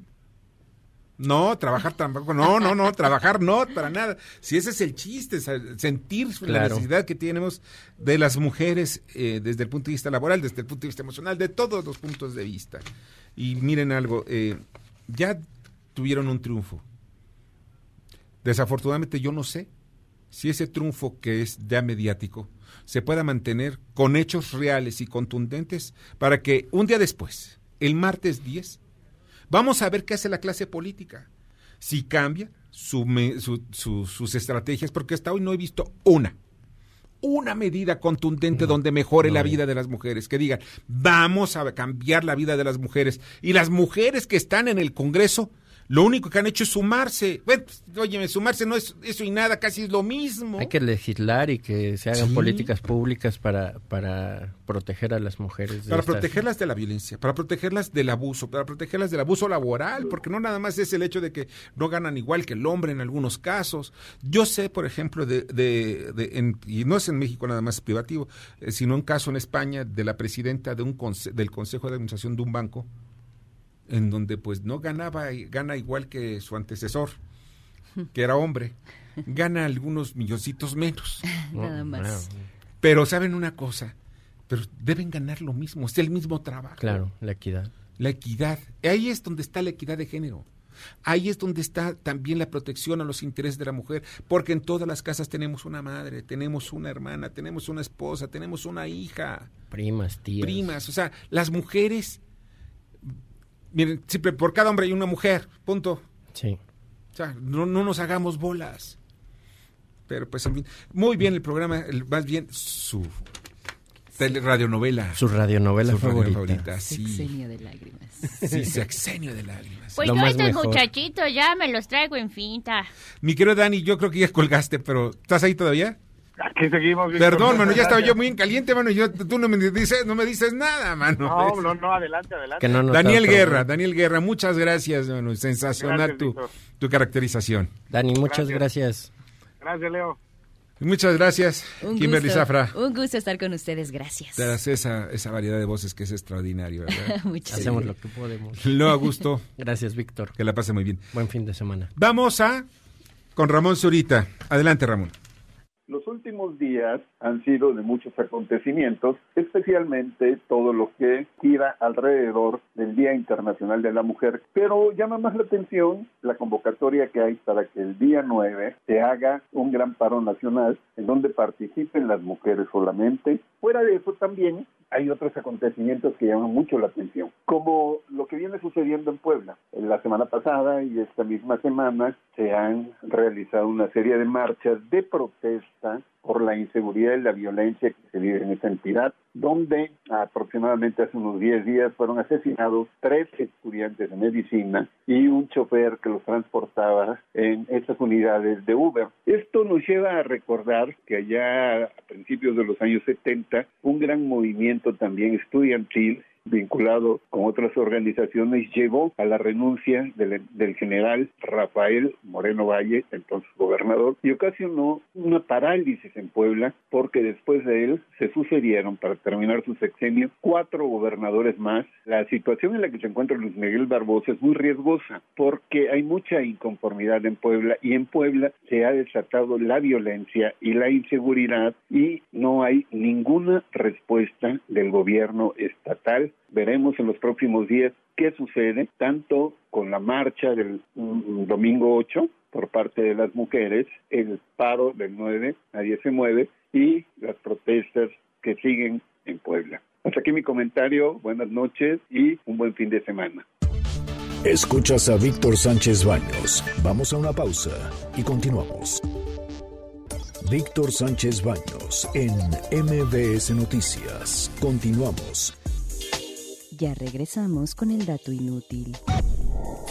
No, trabajar tampoco. No, no, no, trabajar no, para nada. Si ese es el chiste, sentir la necesidad que tenemos de las mujeres eh, desde el punto de vista laboral, desde el punto de vista emocional, de todos los puntos de vista. Y miren algo, eh, ya tuvieron un triunfo. Desafortunadamente yo no sé si ese triunfo que es ya mediático se pueda mantener con hechos reales y contundentes para que un día después, el martes 10, vamos a ver qué hace la clase política. Si cambia su su- su- sus estrategias, porque hasta hoy no he visto una, una medida contundente donde mejore no la vida de las mujeres, que digan, vamos a cambiar la vida de las mujeres. Y las mujeres que están en el Congreso, lo único que han hecho es sumarse. Bueno, pues, óyeme, sumarse no es eso y nada, casi es lo mismo. Hay que legislar y que se hagan Sí. políticas públicas para, para proteger a las mujeres. Para estas- protegerlas de la violencia, para protegerlas del abuso, para protegerlas del abuso laboral, porque no nada más es el hecho de que no ganan igual que el hombre en algunos casos. Yo sé, por ejemplo, de, de- de- en- y no es en México nada más privativo, eh, sino un caso en España de la presidenta de un conse- del Consejo de Administración de un banco, en donde pues no ganaba, gana igual que su antecesor, que era hombre, gana algunos milloncitos menos. Nada más. Pero saben una cosa, pero deben ganar lo mismo, es el mismo trabajo. Claro, la equidad. La equidad. Ahí es donde está la equidad de género. Ahí es donde está también la protección a los intereses de la mujer, porque en todas las casas tenemos una madre, tenemos una hermana, tenemos una esposa, tenemos una hija, Primas, tías. primas. O sea, las mujeres, miren, siempre por cada hombre hay una mujer, punto. Sí. O sea, no, no nos hagamos bolas. Pero pues, en fin, muy bien el programa, el- más bien su tele- radionovela. Su radionovela Su radionovela favorita. favorita, sí. Sexenio de lágrimas. Sí, sexenio de lágrimas. Pues Lo yo más estos mejor. muchachitos ya me los traigo en finta. Mi querido Dani, yo creo que ya colgaste, pero ¿estás ahí todavía? Aquí seguimos. Perdón, mano, ya estaba yo muy en caliente, mano, yo, tú no me dices, no me dices nada, mano. No, no, no, adelante, adelante. Que no nos Daniel Guerra, Daniel Guerra, muchas gracias, mano, sensacional Gracias, tu, tu caracterización. Dani, muchas gracias. Gracias, Leo. Muchas gracias, Un Kimberly gusto, Zafra. Un gusto estar con ustedes, gracias. Te das esa, esa variedad de voces que es extraordinario, ¿verdad? Muchas Hacemos lo que podemos. Lo a gusto, Gracias, Víctor. que la pase muy bien. Buen fin de semana. Vamos a con Ramón Zurita. Adelante, Ramón. Últimos días han sido de muchos acontecimientos, especialmente todo lo que gira alrededor del Día Internacional de la Mujer, pero llama más la atención la convocatoria que hay para que el día 9 se haga un gran paro nacional en donde participen las mujeres solamente. Fuera de eso también hay otros acontecimientos que llaman mucho la atención, como lo que viene sucediendo en Puebla. En la semana pasada y esta misma semana se han realizado una serie de marchas de protesta por la inseguridad y la violencia que se vive en esa entidad, donde aproximadamente hace unos 10 días fueron asesinados tres estudiantes de medicina y un chofer que los transportaba en estas unidades de Uber. Esto nos lleva a recordar que allá a principios de los años 70, un gran movimiento también estudiantil vinculado con otras organizaciones, llevó a la renuncia del, del general Rafael Moreno Valle, entonces gobernador, y ocasionó una parálisis en Puebla, porque después de él se sucedieron, para terminar su sexenio, cuatro gobernadores más. La situación en la que se encuentra Luis Miguel Barbosa es muy riesgosa, porque hay mucha inconformidad en Puebla, y en Puebla se ha desatado la violencia y la inseguridad, y no hay ninguna respuesta del gobierno estatal veremos en los próximos días qué sucede, tanto con la marcha del mm, domingo 8 por parte de las mujeres, el paro del 9 a 19 y las protestas que siguen en Puebla. Hasta aquí mi comentario, buenas noches y un buen fin de semana. Escuchas a Víctor Sánchez Baños. Vamos a una pausa y continuamos. Víctor Sánchez Baños en MBS Noticias. Continuamos. Ya regresamos con el dato inútil.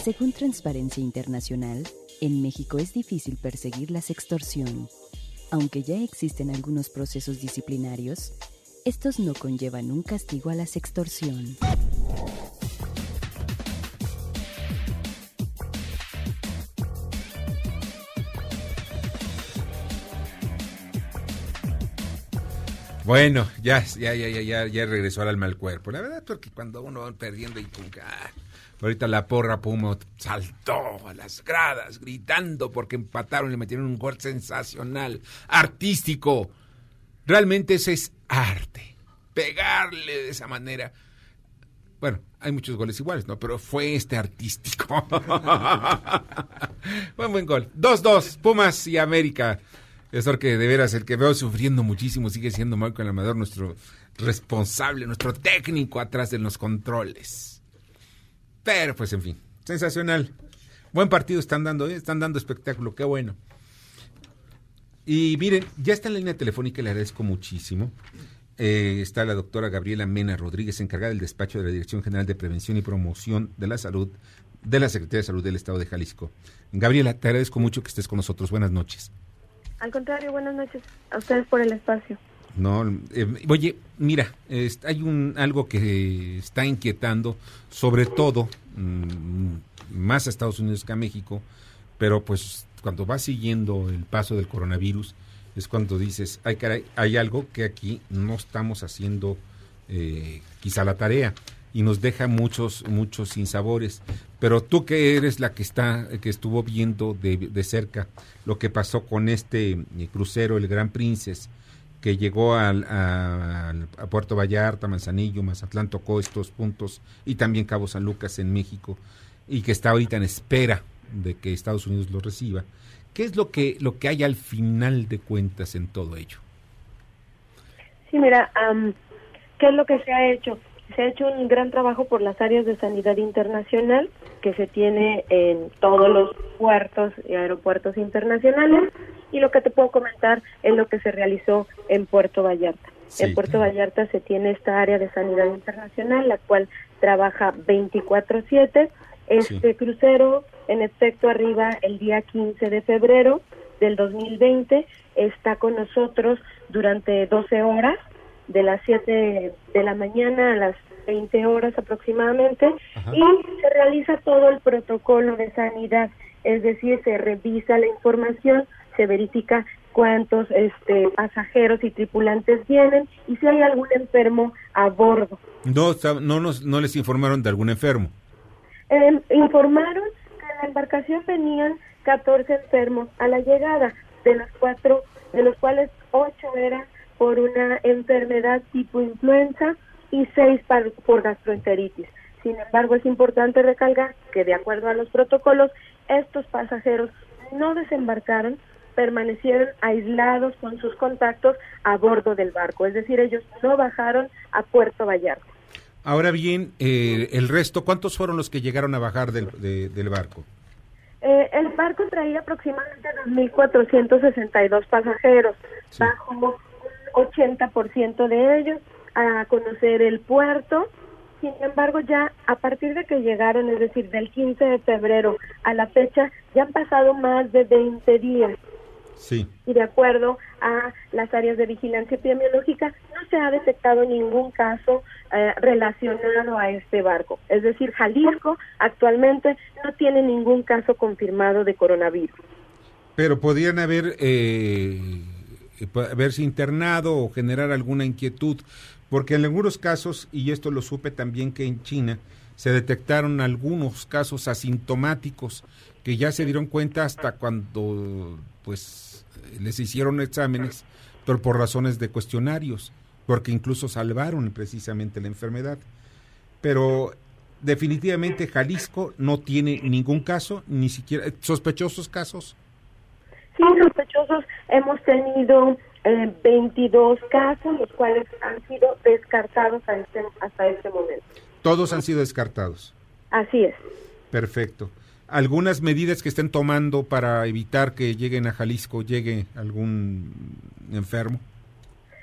Según Transparencia Internacional, en México es difícil perseguir la sextorsión. Aunque ya existen algunos procesos disciplinarios, estos no conllevan un castigo a la sextorsión. Bueno, ya, ya, ya, ya, ya, regresó al alma al cuerpo. La verdad, porque cuando uno va perdiendo y ah, ahorita la porra Puma saltó a las gradas gritando porque empataron y le metieron un gol sensacional, artístico. Realmente ese es arte. Pegarle de esa manera. Bueno, hay muchos goles iguales, ¿no? Pero fue este artístico. buen, buen gol. 2-2, Pumas y América. Es que de veras, el que veo sufriendo muchísimo sigue siendo Michael Amador, nuestro responsable, nuestro técnico atrás de los controles. Pero pues en fin, sensacional. Buen partido están dando, ¿eh? están dando espectáculo, qué bueno. Y miren, ya está en la línea telefónica, le agradezco muchísimo. Eh, está la doctora Gabriela Mena Rodríguez, encargada del despacho de la Dirección General de Prevención y Promoción de la Salud de la Secretaría de Salud del Estado de Jalisco. Gabriela, te agradezco mucho que estés con nosotros. Buenas noches. Al contrario, buenas noches a ustedes por el espacio. No, eh, oye, mira, hay un algo que está inquietando, sobre todo mm, más a Estados Unidos que a México, pero pues cuando vas siguiendo el paso del coronavirus es cuando dices, ay hay algo que aquí no estamos haciendo eh, quizá la tarea y nos deja muchos muchos sinsabores. Pero tú que eres la que está que estuvo viendo de, de cerca lo que pasó con este eh, crucero el Gran Princess que llegó al, a, Puerto Vallarta, Manzanillo, Mazatlán, tocó estos puntos y también Cabo San Lucas en México y que está ahorita en espera de que Estados Unidos lo reciba. ¿Qué es lo que lo que hay al final de cuentas en todo ello? Sí, mira, ¿qué es lo que se ha hecho? Se ha hecho un gran trabajo por las áreas de sanidad internacional que se tiene en todos los puertos y aeropuertos internacionales y lo que te puedo comentar es lo que se realizó en Puerto Vallarta. Sí, en Puerto Vallarta se tiene esta área de sanidad internacional, la cual trabaja 24/7. Este crucero, en efecto, arriba el día 15 de febrero del 2020, está con nosotros durante 12 horas, de las 7 de la mañana a las 20 horas aproximadamente, y se realiza todo el protocolo de sanidad, es decir, se revisa la información, se verifica cuántos este, pasajeros y tripulantes vienen y si hay algún enfermo a bordo. No, no, nos, no les informaron de algún enfermo. Eh, informaron que en la embarcación venían 14 enfermos a la llegada, de los cuatro, de los cuales ocho eran por una enfermedad tipo influenza y seis par- por gastroenteritis. Sin embargo, es importante recalcar que de acuerdo a los protocolos, estos pasajeros no desembarcaron, permanecieron aislados con sus contactos a bordo del barco, es decir, ellos no bajaron a Puerto Vallarta. Ahora bien, eh, el resto, ¿cuántos fueron los que llegaron a bajar del, de- del barco? Eh, el barco traía aproximadamente 2.462 pasajeros, bajo un 80% de ellos a conocer el puerto. Sin embargo, ya a partir de que llegaron, es decir, del 15 de febrero a la fecha, ya han pasado más de 20 días Sí. y de acuerdo a las áreas de vigilancia epidemiológica no se ha detectado ningún caso eh, relacionado a este barco. Es decir, Jalisco actualmente no tiene ningún caso confirmado de coronavirus. Pero podrían haber eh, po- haberse internado o generar alguna inquietud, porque en algunos casos, y esto lo supe también que en China, se detectaron algunos casos asintomáticos que ya se dieron cuenta hasta cuando pues les hicieron exámenes, pero por razones de cuestionarios, porque incluso salvaron precisamente la enfermedad. Pero definitivamente Jalisco no tiene ningún caso, ni siquiera sospechosos casos. Hemos tenido eh, 22 casos, los cuales han sido descartados a este- hasta este momento. Todos han sido descartados. Así es. Perfecto. ¿Algunas medidas que estén tomando para evitar que lleguen a Jalisco, llegue algún enfermo?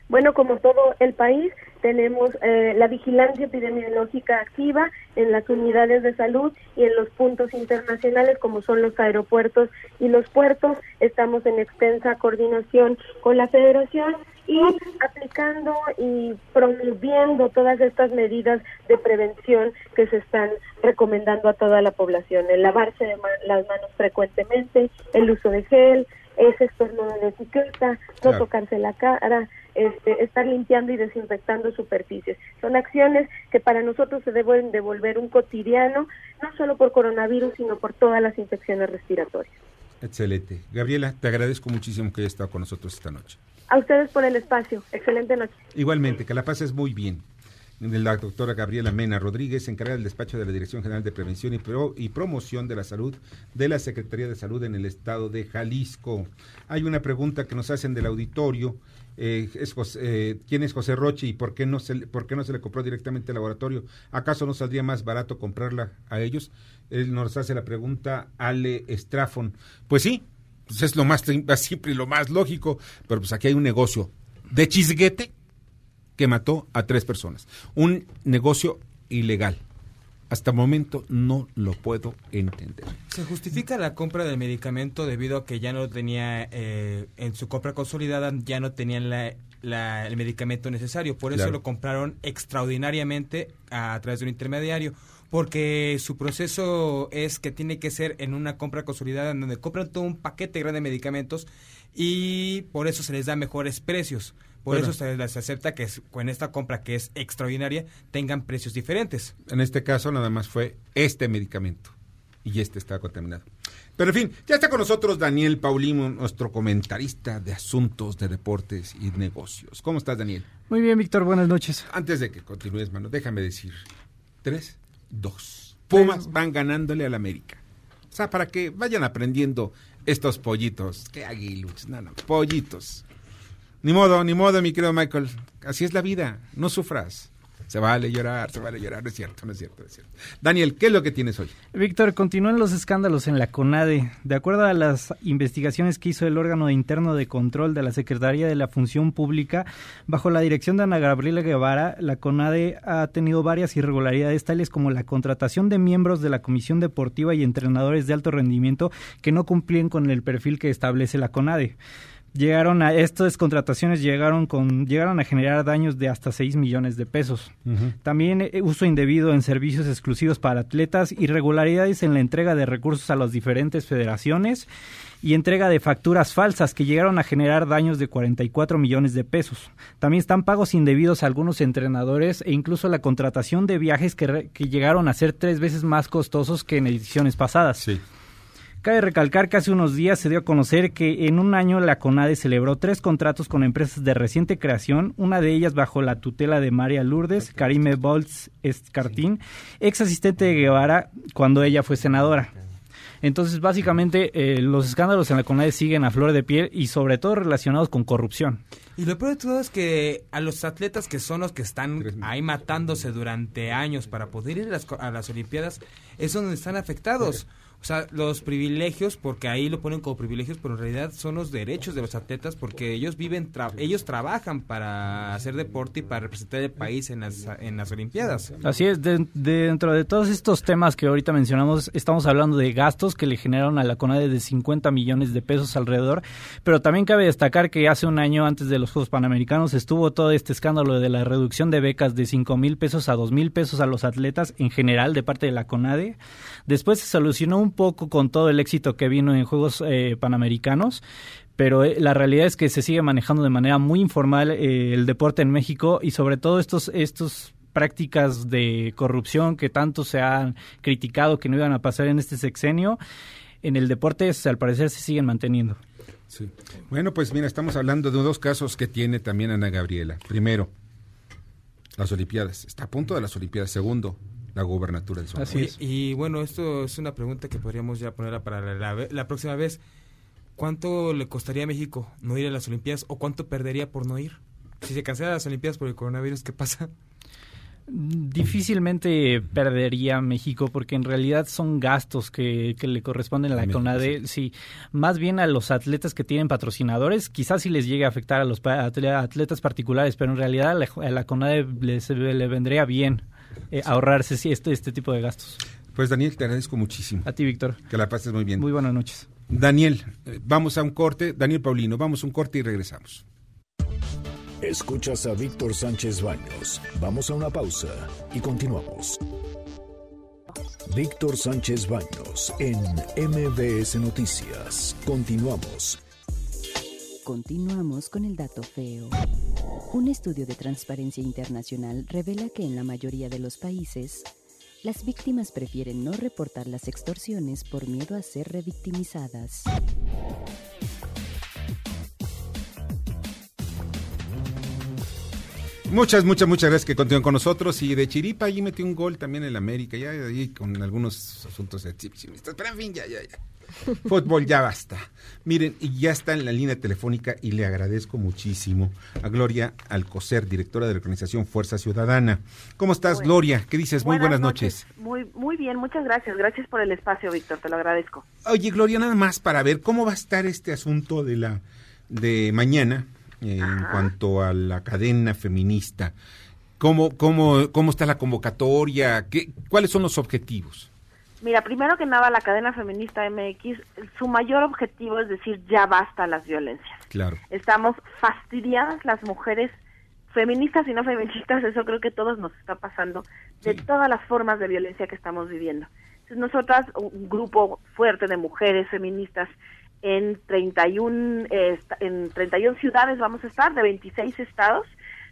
Bueno, como todo el país, tenemos eh, la vigilancia epidemiológica activa en las unidades de salud y en los puntos internacionales como son los aeropuertos y los puertos. Estamos en extensa coordinación con la federación y aplicando y promoviendo todas estas medidas de prevención que se están recomendando a toda la población. El lavarse de las manos frecuentemente, el uso de gel, ese estornudo de etiqueta, no tocarse la cara, este, estar limpiando y desinfectando superficies. Son acciones que para nosotros se deben devolver un cotidiano, no solo por coronavirus, sino por todas las infecciones respiratorias. Excelente. Gabriela, te agradezco muchísimo que hayas estado con nosotros esta noche. A ustedes por el espacio. Excelente noche. Igualmente, que la pases muy bien. La doctora Gabriela Mena Rodríguez, encargada del despacho de la Dirección General de Prevención y, Pro- y Promoción de la Salud de la Secretaría de Salud en el estado de Jalisco. Hay una pregunta que nos hacen del auditorio. eh, es José- eh, ¿Quién es José Roche y por qué, no se, le- compró directamente al laboratorio? ¿Acaso no saldría más barato comprarla a ellos? Él nos hace la pregunta Ale Estrafon. Pues sí, pues es lo más simple y lo más lógico, pero pues aquí hay un negocio de chisguete que mató a tres personas. Un negocio ilegal. Hasta el momento no lo puedo entender. Se justifica la compra del medicamento debido a que ya no tenía, eh, en su compra consolidada, ya no tenían la- la- el medicamento necesario. Por eso Claro. lo compraron extraordinariamente a, través de un intermediario. Porque su proceso es que tiene que ser en una compra consolidada en donde compran todo un paquete grande de medicamentos y por eso se les da mejores precios. Por Bueno. eso se les acepta que es- con esta compra que es extraordinaria tengan precios diferentes. En este caso nada más fue este medicamento y este está contaminado. Pero en fin, ya está con nosotros Daniel Paulino, nuestro comentarista de asuntos de deportes y negocios. ¿Cómo estás, Daniel? Muy bien, Víctor, buenas noches. Antes de que continúes, mano, déjame decir. Tres, dos. Pumas van ganándole al América. O sea, para que vayan aprendiendo estos pollitos. Qué aguiluchos, no, no, pollitos. Ni modo, ni modo, mi querido Michael. Así es la vida, no sufras. Se vale llorar, se vale llorar, no es cierto, no es cierto, no es cierto. Daniel, ¿qué es lo que tienes hoy? Víctor, continúan los escándalos en la CONADE. De acuerdo a las investigaciones que hizo el órgano interno de control de la Secretaría de la Función Pública, bajo la dirección de Ana Gabriela Guevara, la CONADE ha tenido varias irregularidades, tales como la contratación de miembros de la Comisión Deportiva y entrenadores de alto rendimiento que no cumplían con el perfil que establece la CONADE. Llegaron a estas contrataciones llegaron con llegaron a generar daños de hasta 6 millones de pesos. También eh, uso indebido en servicios exclusivos para atletas, irregularidades en la entrega de recursos a las diferentes federaciones y entrega de facturas falsas que llegaron a generar daños de 44 millones de pesos. También están pagos indebidos a algunos entrenadores e incluso la contratación de viajes que, re- que llegaron a ser tres veces más costosos que en ediciones pasadas. Cabe recalcar que hace unos días se dio a conocer que en un año la CONADE celebró tres contratos con empresas de reciente creación, una de ellas bajo la tutela de María Lourdes, Karime Boltz Escartín, ex asistente de Guevara cuando ella fue senadora. Entonces, básicamente, eh, los escándalos en la CONADE siguen a flor de piel y sobre todo relacionados con corrupción. Y lo peor de todo es que a los atletas que son los que están ahí matándose durante años para poder ir a las, a las Olimpiadas, es donde están afectados. O sea, los privilegios, porque ahí lo ponen como privilegios, pero en realidad son los derechos de los atletas, porque ellos viven, tra- ellos trabajan para hacer deporte y para representar el país en las, en las Olimpiadas. Así es, de- de- dentro de todos estos temas que ahorita mencionamos, estamos hablando de gastos que le generaron a la CONADE de 50 millones de pesos alrededor, pero también cabe destacar que hace un año antes de los Juegos Panamericanos estuvo todo este escándalo de la reducción de becas de 5 mil pesos a 2 mil pesos a los atletas en general de parte de la CONADE. Después se solucionó un poco con todo el éxito que vino en Juegos eh, Panamericanos, pero eh, la realidad es que se sigue manejando de manera muy informal eh, el deporte en México y sobre todo estos estos prácticas de corrupción que tanto se han criticado que no iban a pasar en este sexenio en el deporte al parecer se siguen manteniendo. Bueno, pues mira, estamos hablando de dos casos que tiene también Ana Gabriela. Primero, las Olimpiadas. Está a punto de las Olimpiadas. Segundo, la gubernatura del Sonora. Oye, Y bueno, esto es una pregunta que podríamos ya ponerla para la, la próxima vez. ¿Cuánto le costaría a México no ir a las Olimpiadas o cuánto perdería por no ir? Si se cancelan las Olimpiadas por el coronavirus, ¿qué pasa? Difícilmente perdería México porque en realidad son gastos que, que le corresponden a la México, CONADE, sí. más bien a los atletas que tienen patrocinadores, quizás sí les llegue a afectar a los atletas particulares, pero en realidad a la, a la CONADE les- le vendría bien eh, ahorrarse sí, este, este tipo de gastos. Pues Daniel, te agradezco muchísimo. A ti, Víctor. Que la pases muy bien. Muy buenas noches. Daniel, eh, vamos a un corte. Daniel Paulino, vamos a un corte y regresamos. Escuchas a Víctor Sánchez Baños. Vamos a una pausa y continuamos. Víctor Sánchez Baños en MBS Noticias. Continuamos. Continuamos con el dato feo. Un estudio de Transparencia Internacional revela que en la mayoría de los países, las víctimas prefieren no reportar las extorsiones por miedo a ser revictimizadas. Muchas, muchas, muchas gracias que continúen con nosotros. Y de Chiripa, allí metió un gol también en América, ya ahí con algunos asuntos exhibicionistas. Pero en fin, ya, ya, ya. Fútbol ya basta. Miren, y ya está en la línea telefónica y le agradezco muchísimo a Gloria Alcocer, directora de la organización Fuerza Ciudadana. ¿Cómo estás, Gloria? ¿Qué dices? Muy buenas noches. Muy, muy bien, muchas gracias. Gracias por el espacio, Víctor, te lo agradezco. Oye, Gloria, nada más para ver cómo va a estar este asunto de la de mañana eh, en cuanto a la cadena feminista. ¿Cómo, cómo, cómo está la convocatoria? ¿Qué, ¿Cuáles son los objetivos? Mira, primero que nada, la cadena feminista MX, su mayor objetivo es decir, ya basta las violencias. Claro. Estamos fastidiadas las mujeres feministas y no feministas, eso creo que todos nos está pasando, de todas las formas de violencia que estamos viviendo. Entonces, nosotras, un grupo fuerte de mujeres feministas en 31, eh, en 31 ciudades vamos a estar, de 26 estados,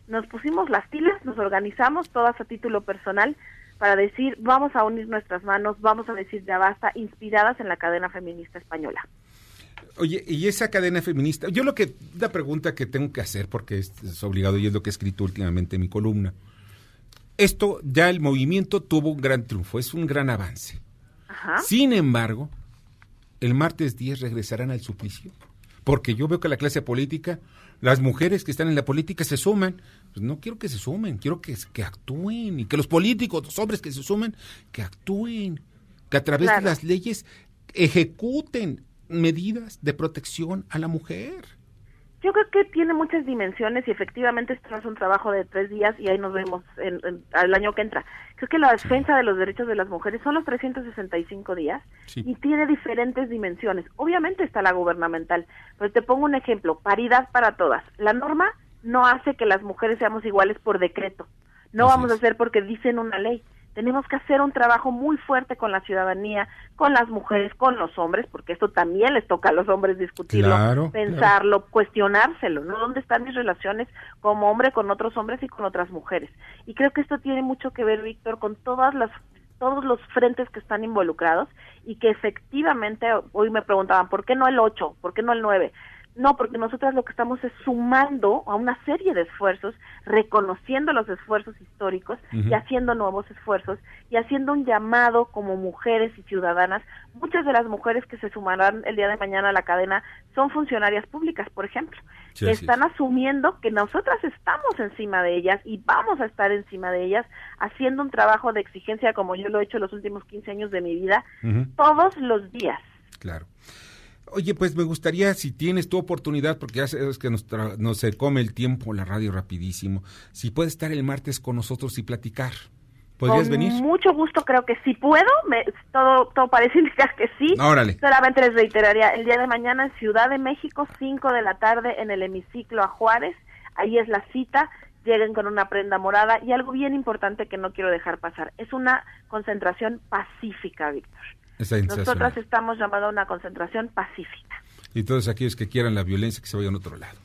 nos pusimos las pilas, nos organizamos todas a título personal para decir, vamos a unir nuestras manos, vamos a decir ya basta, inspiradas en la cadena feminista española. Oye, y esa cadena feminista, yo lo que, la pregunta que tengo que hacer, porque es, es obligado y es lo que he escrito últimamente en mi columna, esto ya el movimiento tuvo un gran triunfo, es un gran avance. Sin embargo, el martes 10 regresarán al suplicio, porque yo veo que la clase política, las mujeres que están en la política se suman, pues no quiero que se sumen, quiero que, que actúen y que los políticos, los hombres que se sumen, que actúen, que a través Claro. de las leyes ejecuten medidas de protección a la mujer. Yo creo que tiene muchas dimensiones y efectivamente esto no es un trabajo de tres días y ahí nos vemos en, en- al año que entra. Creo que la defensa de los derechos de las mujeres son los 365 días Sí. y tiene diferentes dimensiones. Obviamente está la gubernamental, pero te pongo un ejemplo, paridad para todas. La norma no hace que las mujeres seamos iguales por decreto. No vamos a hacer porque dicen una ley. Tenemos que hacer un trabajo muy fuerte con la ciudadanía, con las mujeres, con los hombres, porque esto también les toca a los hombres discutirlo, Claro, pensarlo, cuestionárselo, ¿no? ¿Dónde están mis relaciones como hombre con otros hombres y con otras mujeres? Y creo que esto tiene mucho que ver, Víctor, con todas las todos los frentes que están involucrados y que efectivamente hoy me preguntaban, ¿por qué no el 8? ¿Por qué no el 9? No, porque nosotras lo que estamos es sumando a una serie de esfuerzos, reconociendo los esfuerzos históricos y haciendo nuevos esfuerzos y haciendo un llamado como mujeres y ciudadanas. Muchas de las mujeres que se sumarán el día de mañana a la cadena son funcionarias públicas, por ejemplo, Sí, que están asumiendo que nosotras estamos encima de ellas y vamos a estar encima de ellas haciendo un trabajo de exigencia como yo lo he hecho los últimos 15 años de mi vida, todos los días. Claro. Oye, pues me gustaría, si tienes tu oportunidad, porque ya sabes que nos, se come el tiempo la radio rapidísimo, si puedes estar el martes con nosotros y platicar. ¿Podrías Con venir? mucho gusto, creo que sí puedo. Me, todo, todo parece indicar que sí. Órale. Solamente les reiteraría, el día de mañana en Ciudad de México, 5 de la tarde, en el hemiciclo a Juárez. Ahí es la cita. Lleguen con una prenda morada. Y algo bien importante que no quiero dejar pasar. Es una concentración pacífica, Víctor. Es. Nosotras estamos llamando a una concentración pacífica. Y todos aquellos que quieran la violencia, que se vayan a otro lado.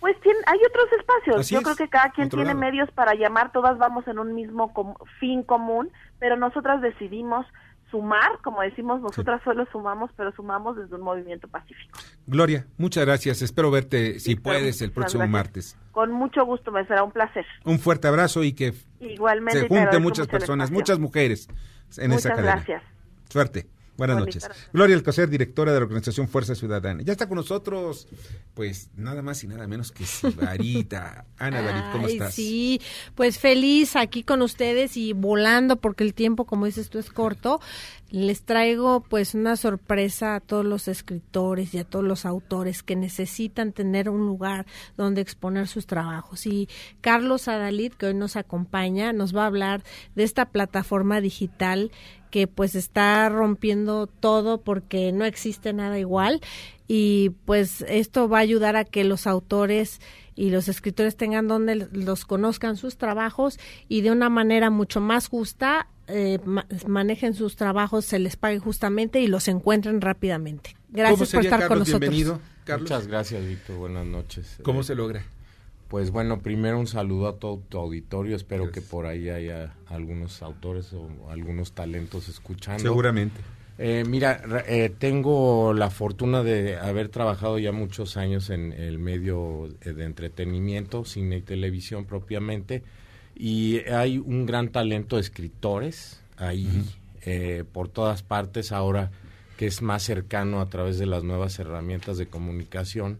Pues tien- hay otros espacios. Así Yo es, creo que cada quien tiene lado. medios para llamar, todas vamos en un mismo com- fin común, pero nosotras decidimos sumar, como decimos, nosotras solo sumamos, pero sumamos desde un movimiento pacífico. Gloria, muchas gracias. Espero verte, si puedes, el muchas próximo gracias. martes. Con mucho gusto, me será un placer. Un fuerte abrazo y que Igualmente. se junten muchas personas, muchas mujeres en Muchas esa cadena. gracias. Suerte. Buenas noches. noche. Gloria Alcocer, directora de la organización Fuerza Ciudadana. Ya está con nosotros, pues nada más y nada menos que Sibarita. Ana David, ¿cómo Ay, estás? Sí, pues feliz aquí con ustedes y volando porque el tiempo, como dices tú, es corto. Les traigo pues una sorpresa a todos los escritores y a todos los autores que necesitan tener un lugar donde exponer sus trabajos. Y Carlos Adalid, que hoy nos acompaña, nos va a hablar de esta plataforma digital que pues está rompiendo todo porque no existe nada igual y pues esto va a ayudar a que los autores y los escritores tengan donde los conozcan sus trabajos y de una manera mucho más justa eh, ma- manejen sus trabajos, se les pague justamente y los encuentren rápidamente. ¿Cómo Gracias por estar con Carlos? nosotros. Bienvenido, Carlos. Muchas gracias, Víctor. Buenas noches. ¿Cómo Eh, se logra? Pues bueno, primero un saludo a todo tu auditorio. Espero que por ahí haya algunos autores o algunos talentos escuchando. Seguramente. Eh, mira, ra- eh, tengo la fortuna de haber trabajado ya muchos años en el medio eh, de entretenimiento, cine y televisión propiamente, y hay un gran talento de escritores ahí eh, por todas partes ahora que es más cercano a través de las nuevas herramientas de comunicación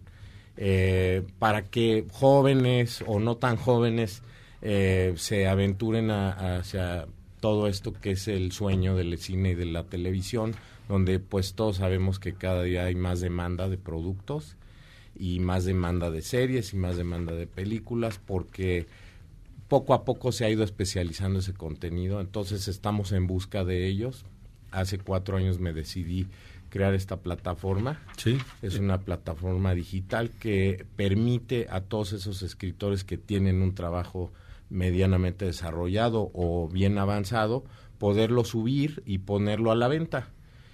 eh, para que jóvenes o no tan jóvenes eh, se aventuren a- hacia todo esto que es el sueño del cine y de la televisión, donde pues todos sabemos que cada día hay más demanda de productos y más demanda de series y más demanda de películas porque poco a poco se ha ido especializando ese contenido, entonces estamos en busca de ellos. Hace cuatro años me decidí crear esta plataforma. Sí. Es una plataforma digital que permite a todos esos escritores que tienen un trabajo medianamente desarrollado o bien avanzado, poderlo subir y ponerlo a la venta.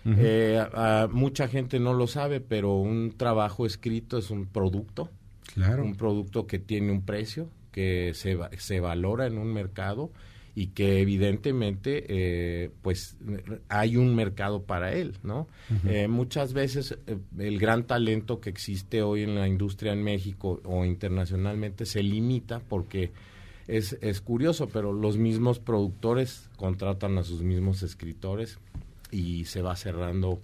Eh, a- a mucha gente no lo sabe, pero un trabajo escrito es un producto. Claro. Un producto que tiene un precio, que se, se valora en un mercado y que evidentemente eh, pues hay un mercado para él, ¿no? Eh, muchas veces eh, el gran talento que existe hoy en la industria en México o internacionalmente se limita porque es, es curioso, pero los mismos productores contratan a sus mismos escritores y se va cerrando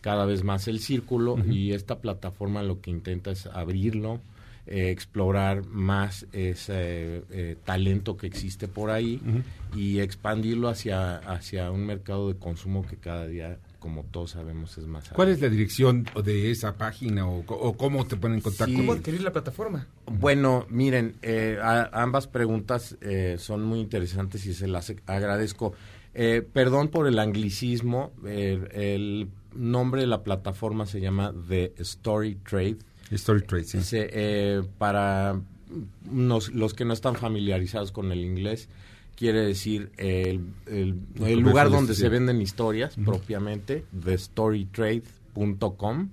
cada vez más el círculo y esta plataforma lo que intenta es abrirlo, eh, explorar más ese eh, talento que existe por ahí y expandirlo hacia, hacia un mercado de consumo que cada día, como todos sabemos, es más ¿Cuál es la dirección de esa página o, cómo te ponen en contacto? ¿Cómo adquirir la plataforma? Bueno, miren, eh, a- ambas preguntas eh, son muy interesantes y se las agradezco. Eh, perdón por el anglicismo, eh, el nombre de la plataforma se llama The Story Trade. Story Trade, sí. Se, eh, para nos- los que no están familiarizados con el inglés, quiere decir el, el- lugar donde se venden historias Ujú. propiamente, thestorytrade.com.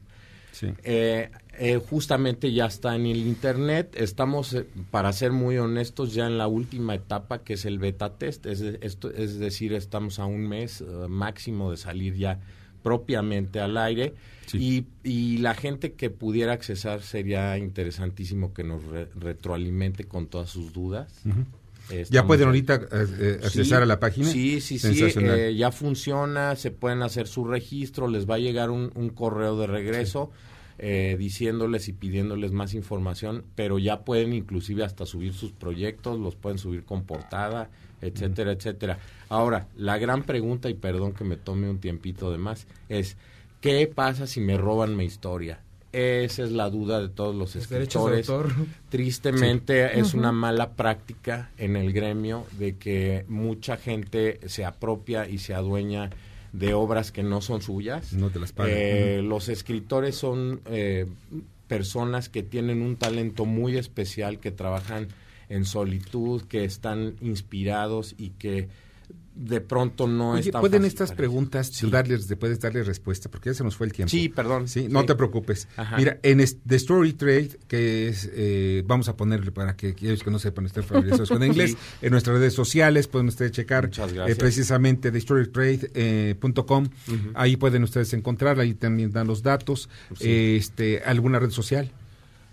Sí. Eh, eh, justamente ya está en el internet. Estamos, eh, para ser muy honestos, ya en la última etapa que es el beta test. Es, de- esto, es decir, estamos a un mes eh, máximo de salir ya propiamente al aire. Y, y la gente que pudiera accesar sería interesantísimo que nos re- retroalimente con todas sus dudas. ¿Ya pueden ahorita eh, eh, Sí, accesar a la página? Sí, sí, sí. Eh, ya funciona, se pueden hacer su registro, les va a llegar un, un correo de regreso eh, diciéndoles y pidiéndoles más información, pero ya pueden inclusive hasta subir sus proyectos, los pueden subir con portada, etcétera, etcétera. Ahora, la gran pregunta, y perdón que me tome un tiempito de más, es, ¿qué pasa si me roban mi historia? Esa es la duda de todos los de escritores. autor. Tristemente Sí. es una mala práctica en el gremio de que mucha gente se apropia y se adueña de obras que no son suyas. No te las pagan. Eh. Los escritores son eh, personas que tienen un talento muy especial, que trabajan en solitud, que están inspirados y que de pronto no Oye, es tan ¿pueden fácil estas preguntas tú darles, puedes darle respuesta? Porque ya se nos fue el tiempo. Sí, perdón. Sí, no Sí. te preocupes. Ajá. Mira, en The Story Trade, que es, eh, vamos a ponerle para que aquellos que no sepan estén familiarizados con inglés, Sí. en nuestras redes sociales pueden ustedes checar eh, precisamente thestorytrade.com. Ujú. Ahí pueden ustedes encontrar, ahí también dan los datos. Sí. Eh, este, ¿Alguna red social?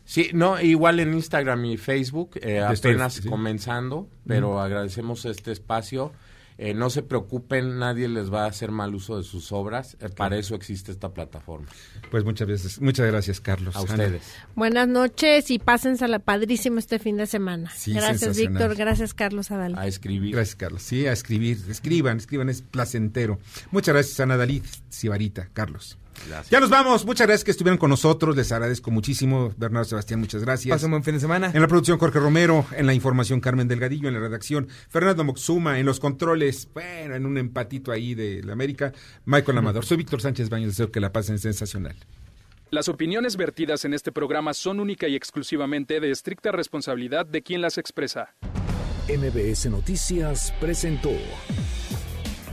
Sí, no, igual en Instagram y Facebook, eh, apenas sí. comenzando, pero agradecemos este espacio. Eh, no se preocupen, nadie les va a hacer mal uso de sus obras. eh, para eso existe esta plataforma. Pues muchas veces, muchas gracias, Carlos. A Ana. ustedes. Buenas noches y pásensela padrísimo este fin de semana. Sí, gracias. Víctor. Gracias, Carlos Adal. A escribir. Gracias, Carlos. Sí, a escribir. Escriban, escriban, es placentero. Muchas gracias, Ana Dalí, Sibarita, Carlos. Gracias. Ya nos vamos. Muchas gracias que estuvieron con nosotros. Les agradezco muchísimo. Bernardo Sebastián, muchas gracias. Pasen buen fin de semana. En la producción, Jorge Romero. En la información, Carmen Delgadillo. En la redacción, Fernando Moxuma. En los controles, bueno, en un empatito ahí de la América, Michael Amador. Soy Víctor Sánchez Baños. Deseo que la pasen sensacional. Las opiniones vertidas en este programa son única y exclusivamente de estricta responsabilidad de quien las expresa. MBS Noticias presentó